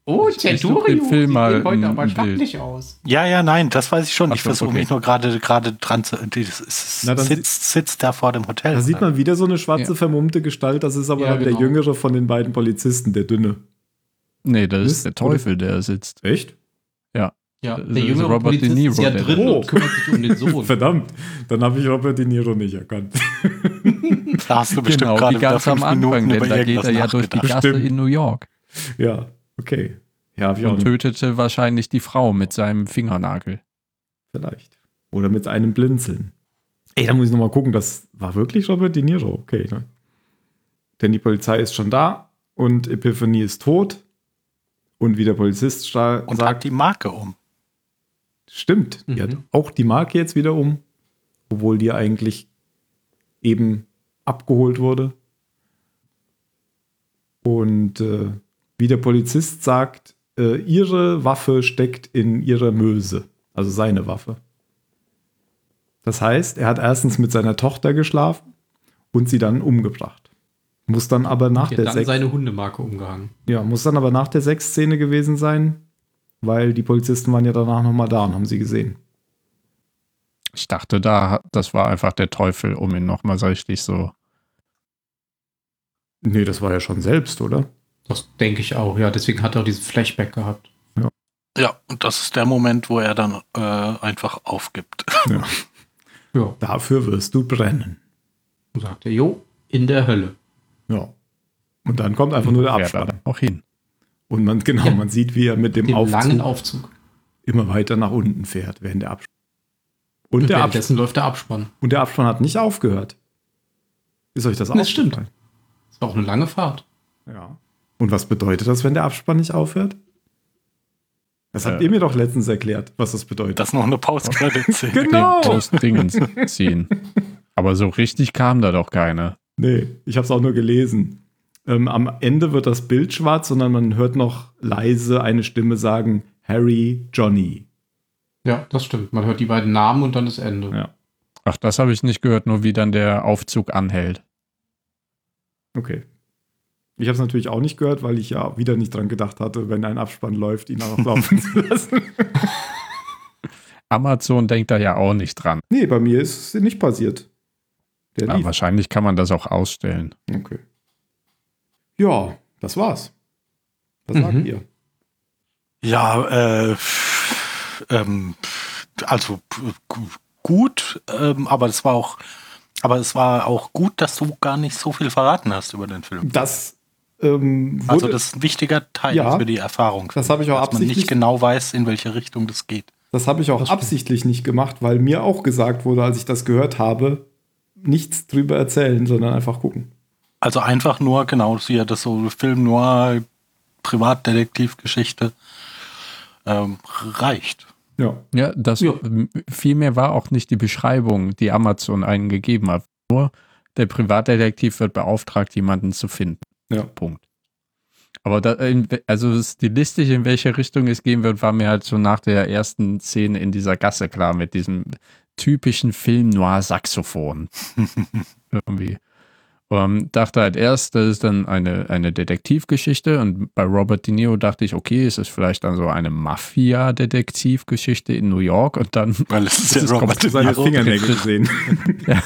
oh, such den Centurio, Film sieht mal heute aber stattlich aus. Ja, ja, nein, das weiß ich schon. Ach ich versuche okay. mich nur gerade gerade dran zu. Das ist, Na, dann sitzt, sitzt da vor dem Hotel. Da sieht man wieder so eine schwarze Ja. vermummte Gestalt. Das ist aber Ja, dann der genau. jüngere von den beiden Polizisten, der dünne. Nee, das ist der Teufel, der sitzt. Echt? Ja, Das der jüngere Robert De Polizist Niro, ist ja der- drin Oh. und kümmert sich um den Sohn. Verdammt, dann habe ich Robert De Niro nicht erkannt. Da hast du bestimmt Genau, gerade ganz am Anfang, denn da geht er ja durch die. Gasse Stimmt. in New York ja, okay. Ja, auch und nicht. tötete wahrscheinlich die Frau mit seinem Fingernagel. Vielleicht. Oder mit einem Blinzeln. Ey, da muss ich nochmal gucken, das war wirklich Robert De Niro. Okay, ne? Denn die Polizei ist schon da und Epiphany ist tot. Und wie der Polizist sta- Und sagt, die Marke um. stimmt, die Mhm. hat auch die Marke jetzt wieder um, obwohl die eigentlich eben abgeholt wurde. Und äh, wie der Polizist sagt, äh, ihre Waffe steckt in ihrer Möse, also seine Waffe. Das heißt, er hat erstens mit seiner Tochter geschlafen und sie dann umgebracht. Muss dann aber nach der hat dann seine Hundemarke umgehangen. ja, muss dann aber nach der Sexszene gewesen sein, weil die Polizisten waren ja danach nochmal da und haben sie gesehen. Ich dachte, da, das war einfach der Teufel, um ihn nochmal so richtig so. Nee, das war ja schon selbst, oder? Das denke ich auch, ja. Deswegen hat er auch diesen Flashback gehabt. Ja, und das ist der Moment, wo er dann äh, einfach aufgibt. Ja. Dafür wirst du brennen. Und sagte, jo, in der Hölle. Ja. Und dann kommt einfach nur der Abspann. auch hin. Und man, genau, Ja. man sieht, wie er mit dem Dem langen Aufzug Aufzug. immer weiter nach unten fährt, während der Abspann. Und, Und der, Abspann, läuft der Abspann. und der Abspann hat nicht aufgehört. Ist euch das auch Das stimmt. Das war auch eine lange Fahrt. Ja. Und was bedeutet das, wenn der Abspann nicht aufhört? Das habt Äh. ihr mir doch letztens erklärt, was das bedeutet. Das ist noch eine Post-Credit-Szene. genau! Den Post-Dingens ziehen. Aber so richtig kam da doch keine. Nee, ich habe es auch nur gelesen. Ähm, am Ende wird das Bild schwarz, sondern man hört noch leise eine Stimme sagen, Harry, Johnny. Ja, das stimmt. Man hört die beiden Namen und dann ist Ende. Ja. Ach, das habe ich nicht gehört, nur wie dann der Aufzug anhält. Okay. Ich habe es natürlich auch nicht gehört, weil ich ja wieder nicht dran gedacht hatte, wenn ein Abspann läuft, ihn auch laufen zu lassen. Amazon denkt da ja auch nicht dran. Nee, bei mir ist es nicht passiert. Der Ja, lief. wahrscheinlich kann man das auch ausstellen. Okay. Ja, das war's. Was sagt Mhm. ihr? Ja, äh, ähm, also gut, ähm, aber es war auch, aber es war auch gut, dass du gar nicht so viel verraten hast über den Film. Das ähm, wurde, Also das ist ein wichtiger Teil Ja, für die Erfahrung. das habe ich auch dass man absichtlich nicht genau weiß, in welche Richtung das geht. Das habe ich auch absichtlich nicht gemacht, weil mir auch gesagt wurde, als ich das gehört habe, nichts drüber erzählen, sondern einfach gucken. Also einfach nur, genau, sie hat das so Film nur Privatdetektivgeschichte ähm, reicht. Ja. Ja, das Ja. viel mehr war auch nicht die Beschreibung, die Amazon einen gegeben hat. Nur der Privatdetektiv wird beauftragt, jemanden zu finden. Ja. Punkt. Aber da, also stilistisch, in welche Richtung es gehen wird, war mir halt so nach der ersten Szene in dieser Gasse klar mit diesem typischen Film-Noir-Saxophon. Irgendwie. Ähm, dachte halt erst, das ist dann eine, eine Detektivgeschichte und bei Robert De Niro dachte ich, okay, es ist vielleicht dann so eine Mafia-Detektivgeschichte in New York und dann Weil es ist Das ja ist Robert De Seine Niro. Fingernägel gesehen.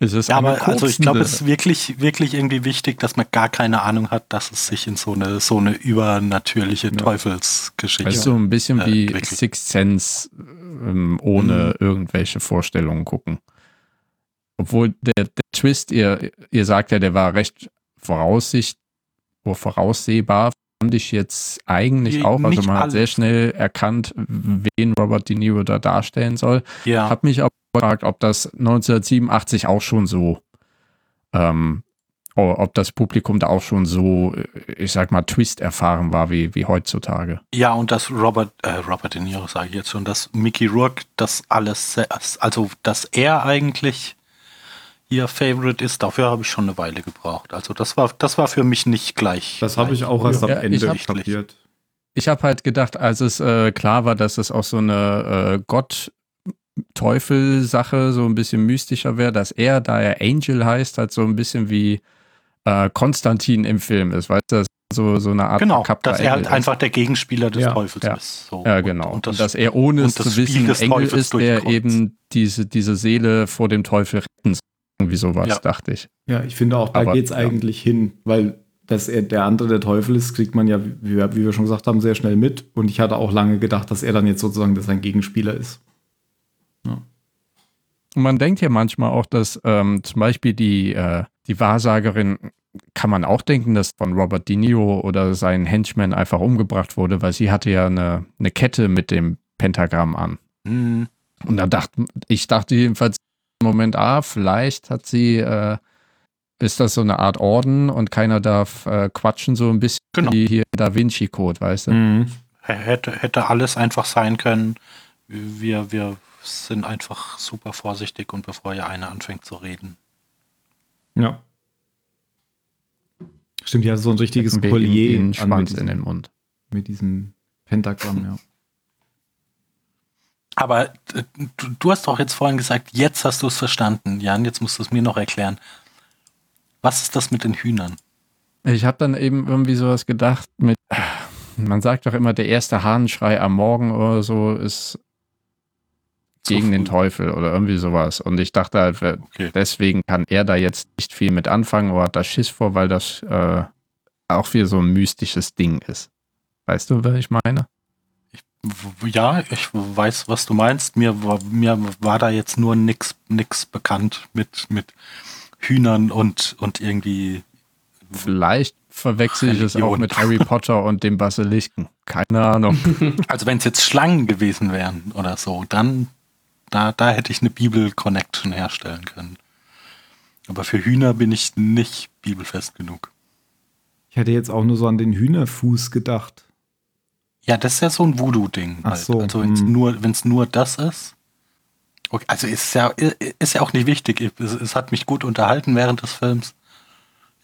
ist es Ja, eine aber also ich glaube, es ist wirklich, wirklich irgendwie wichtig, dass man gar keine Ahnung hat, dass es sich in so eine, so eine übernatürliche Teufelsgeschichte. Weißt du, so ein bisschen äh, wie. Sixth Sense ähm, ohne irgendwelche Vorstellungen gucken. Obwohl der, der Twist, ihr, ihr sagt ja, der war recht voraussicht voraussehbar, fand ich jetzt eigentlich auch. Also man hat sehr schnell erkannt, wen Robert De Niro da darstellen soll. ja. Hab mich aber gefragt, ob das 1987 auch schon so, ähm, ob das Publikum da auch schon so, ich sag mal, Twist erfahren war wie, wie heutzutage. Ja, und dass Robert, äh, Robert De Niro sage ich jetzt schon, dass Mickey Rourke das alles, also dass er eigentlich ihr Favorite ist, dafür habe ich schon eine Weile gebraucht. Also das war, das war für mich nicht gleich. Das habe ich auch erst Ja, am ich Ende hab- kapiert. Ich habe halt gedacht, als es äh, klar war, dass es auch so eine äh, Gott-Teufel-Sache so ein bisschen mystischer wäre, dass er, da er Angel heißt, halt so ein bisschen wie äh, Konstantin im Film ist, weißt du, so, so eine Art Genau, verkappter dass er halt ist. einfach der Gegenspieler des Ja, Teufels ja. ist. So. Ja, Und- genau. Und, Und, das, dass er ohne und es das zu Spiel wissen Engel Teufels ist, der eben diese, diese Seele vor dem Teufel retten soll. Irgendwie sowas, Ja. dachte ich. Ja, ich finde auch, da geht es ja. eigentlich hin, weil dass er der andere der Teufel ist, kriegt man ja, wie, wir- wie wir schon gesagt haben, sehr schnell mit. Und ich hatte auch lange gedacht, dass er dann jetzt sozusagen sein Gegenspieler ist. Und man denkt ja manchmal auch, dass ähm, zum Beispiel die, äh, die Wahrsagerin, kann man auch denken, dass von Robert De Niro oder sein Henchman einfach umgebracht wurde, weil sie hatte ja eine, eine Kette mit dem Pentagramm an. Hm, Und da dachte ich dachte jedenfalls im Moment, ah, vielleicht hat sie äh, ist das so eine Art Orden und keiner darf äh, quatschen, so ein bisschen Genau. wie hier Da Vinci Code, weißt du? Mhm. Hätte, hätte alles einfach sein können. Wir, wir sind einfach super vorsichtig und bevor ja einer anfängt zu reden. Ja. Stimmt, ja, so ein richtiges Collier Schwanz in den Mund. mit diesem Pentagramm, ja. Aber äh, du, du hast doch jetzt vorhin gesagt, jetzt hast du es verstanden, Jan, jetzt musst du es mir noch erklären. Was ist das mit den Hühnern? Ich habe dann eben irgendwie sowas gedacht mit, man sagt doch immer, der erste Hahnenschrei am Morgen oder so ist gegen den. Teufel oder irgendwie sowas. Und ich dachte halt, Okay. deswegen kann er da jetzt nicht viel mit anfangen oder hat da Schiss vor, weil das äh, auch wieder so ein mystisches Ding ist. Weißt du, was ich meine? Ja, ich weiß, was du meinst. Mir war, mir war da jetzt nur nix, nix bekannt mit, mit Hühnern und, und irgendwie. Vielleicht verwechsel ich es auch mit Harry Potter und dem Basilisken. Keine Ahnung. Also wenn es jetzt Schlangen gewesen wären oder so, dann da, da hätte ich eine Bibel-Connection herstellen können. Aber für Hühner bin ich nicht bibelfest genug. Ich hätte jetzt auch nur so an den Hühnerfuß gedacht. Ja, das ist ja so ein Voodoo-Ding. Ach halt. so, Also wenn es hm. nur, wenn's nur das ist. Okay, also ist ja, ist ja auch nicht wichtig. Es, es hat mich gut unterhalten während des Films.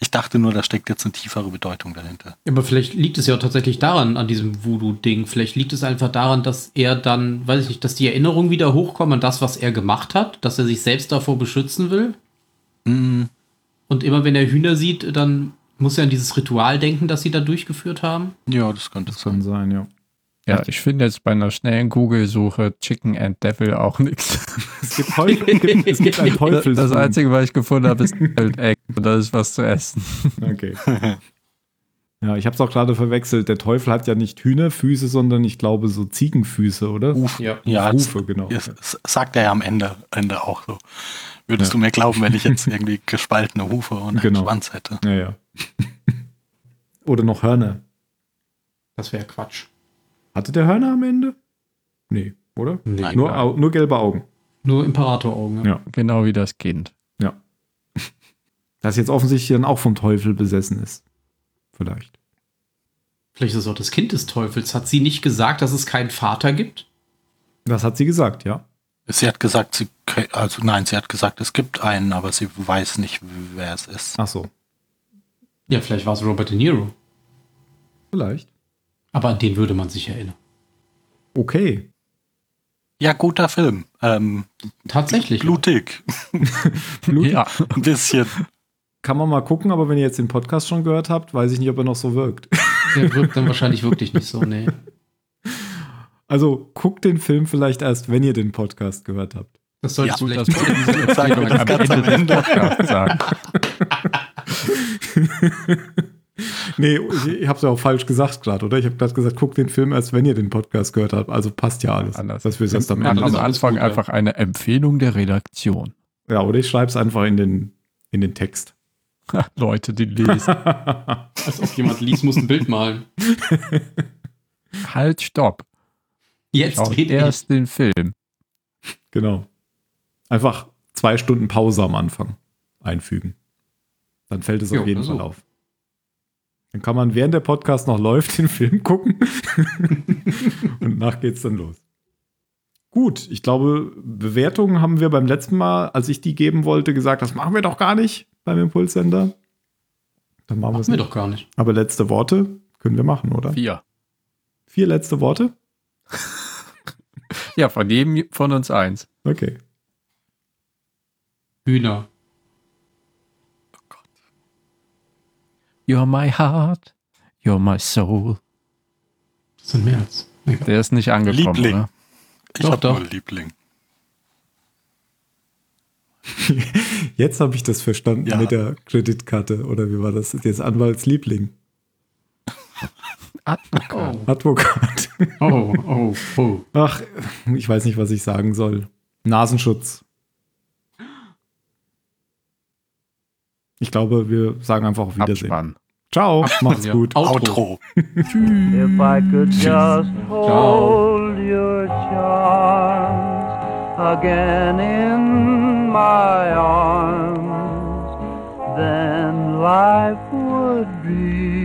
Ich dachte nur, da steckt jetzt eine tiefere Bedeutung dahinter. Aber vielleicht liegt es ja auch tatsächlich daran, an diesem Voodoo-Ding. Vielleicht liegt es einfach daran, dass er dann, weiß ich nicht, dass die Erinnerungen wieder hochkommen an das, was er gemacht hat, dass er sich selbst davor beschützen will. Hm, Und immer wenn er Hühner sieht, dann muss er an dieses Ritual denken, das sie da durchgeführt haben. ja, das könnte Das sein. kann sein, ja. Ja, ich finde jetzt bei einer schnellen Google-Suche Chicken and Devil auch nichts. Es gibt, Teufel, es gibt, es gibt Teufel. Das Einzige, was ich gefunden habe, ist Deviled Egg und das ist was zu essen. Okay. Ja, ich habe es auch gerade verwechselt. Der Teufel hat ja nicht Hühnerfüße, sondern ich glaube so Ziegenfüße, oder? Uf, Ja. ja, genau. das sagt er ja am Ende, Ende auch so. Würdest du mir glauben, wenn ich jetzt irgendwie gespaltene Hufe und Genau. einen Schwanz hätte? Ja, ja. oder noch Hörner. Das wäre Quatsch. Hatte der Hörner am Ende? Nee, oder? Nee, Nein. Nur, Au nur gelbe Augen. Nur Imperatoraugen. Ja. Genau wie das Kind. Ja. Das jetzt offensichtlich dann auch vom Teufel besessen ist. Vielleicht. Vielleicht ist es auch das Kind des Teufels. Hat sie nicht gesagt, dass es keinen Vater gibt? Das hat sie gesagt, ja. Sie hat gesagt, sie, also nein, sie hat gesagt, es gibt einen, aber sie weiß nicht, wer es ist. Ach so. Ja, vielleicht war es Robert De Niro. Vielleicht. Aber an den würde man sich erinnern. Okay. Ja, guter Film. Ähm, Tatsächlich. blutig. Blut Ja, Ein bisschen. kann man mal gucken, aber wenn ihr jetzt den Podcast schon gehört habt, weiß ich nicht, ob er noch so wirkt. Der wirkt dann wahrscheinlich wirklich nicht so, nee. Also guckt den Film vielleicht erst, wenn ihr den Podcast gehört habt. Das sollte Ja, dass wir diese Sagen das am ganz am Ende. Podcasts sagen. Nee, ich, ich habe es ja auch falsch gesagt gerade, oder? Ich habe gerade gesagt, guckt den Film erst, wenn ihr den Podcast gehört habt. Also passt ja alles. Anders. Dass wir es erst am Ende am Anfang gut, ja. einfach eine Empfehlung der Redaktion. Ja, oder ich schreibe es einfach in den, in den Text. Leute, die lesen. Als ob jemand liest, muss ein Bild malen. halt, stopp. Jetzt ich. erst den Film. Genau. Einfach zwei Stunden Pause am Anfang einfügen. Dann fällt es Jo, auf jeden also. Fall auf. Dann kann man, während der Podcast noch läuft, den Film gucken. Und nach geht's dann los. Gut, ich glaube, Bewertungen haben wir beim letzten Mal, als ich die geben wollte, gesagt, das machen wir doch gar nicht beim Impulssender. Dann machen wir es Machen wir nicht. doch gar nicht. Aber letzte Worte können wir machen, oder? Vier. Vier letzte Worte? Ja, von jedem von uns eins. Okay. Hühner. You're my heart. You're my soul. Das sind mehr als. Egal. Der ist nicht angekommen, Liebling. oder? Ich Doch, habe doch. nur Liebling. Jetzt habe ich das verstanden Ja. mit der Kreditkarte. Oder wie war das? Jetzt Anwaltsliebling. Advokat. Oh, Advokat. oh, oh, oh. Ach, ich weiß nicht, was ich sagen soll. Nasenschutz. Ich glaube, wir sagen einfach auf Wiedersehen. Abspann. Ciao, macht's Ja. gut. Outro. If I could just hold your charms again in my arms, then life would be.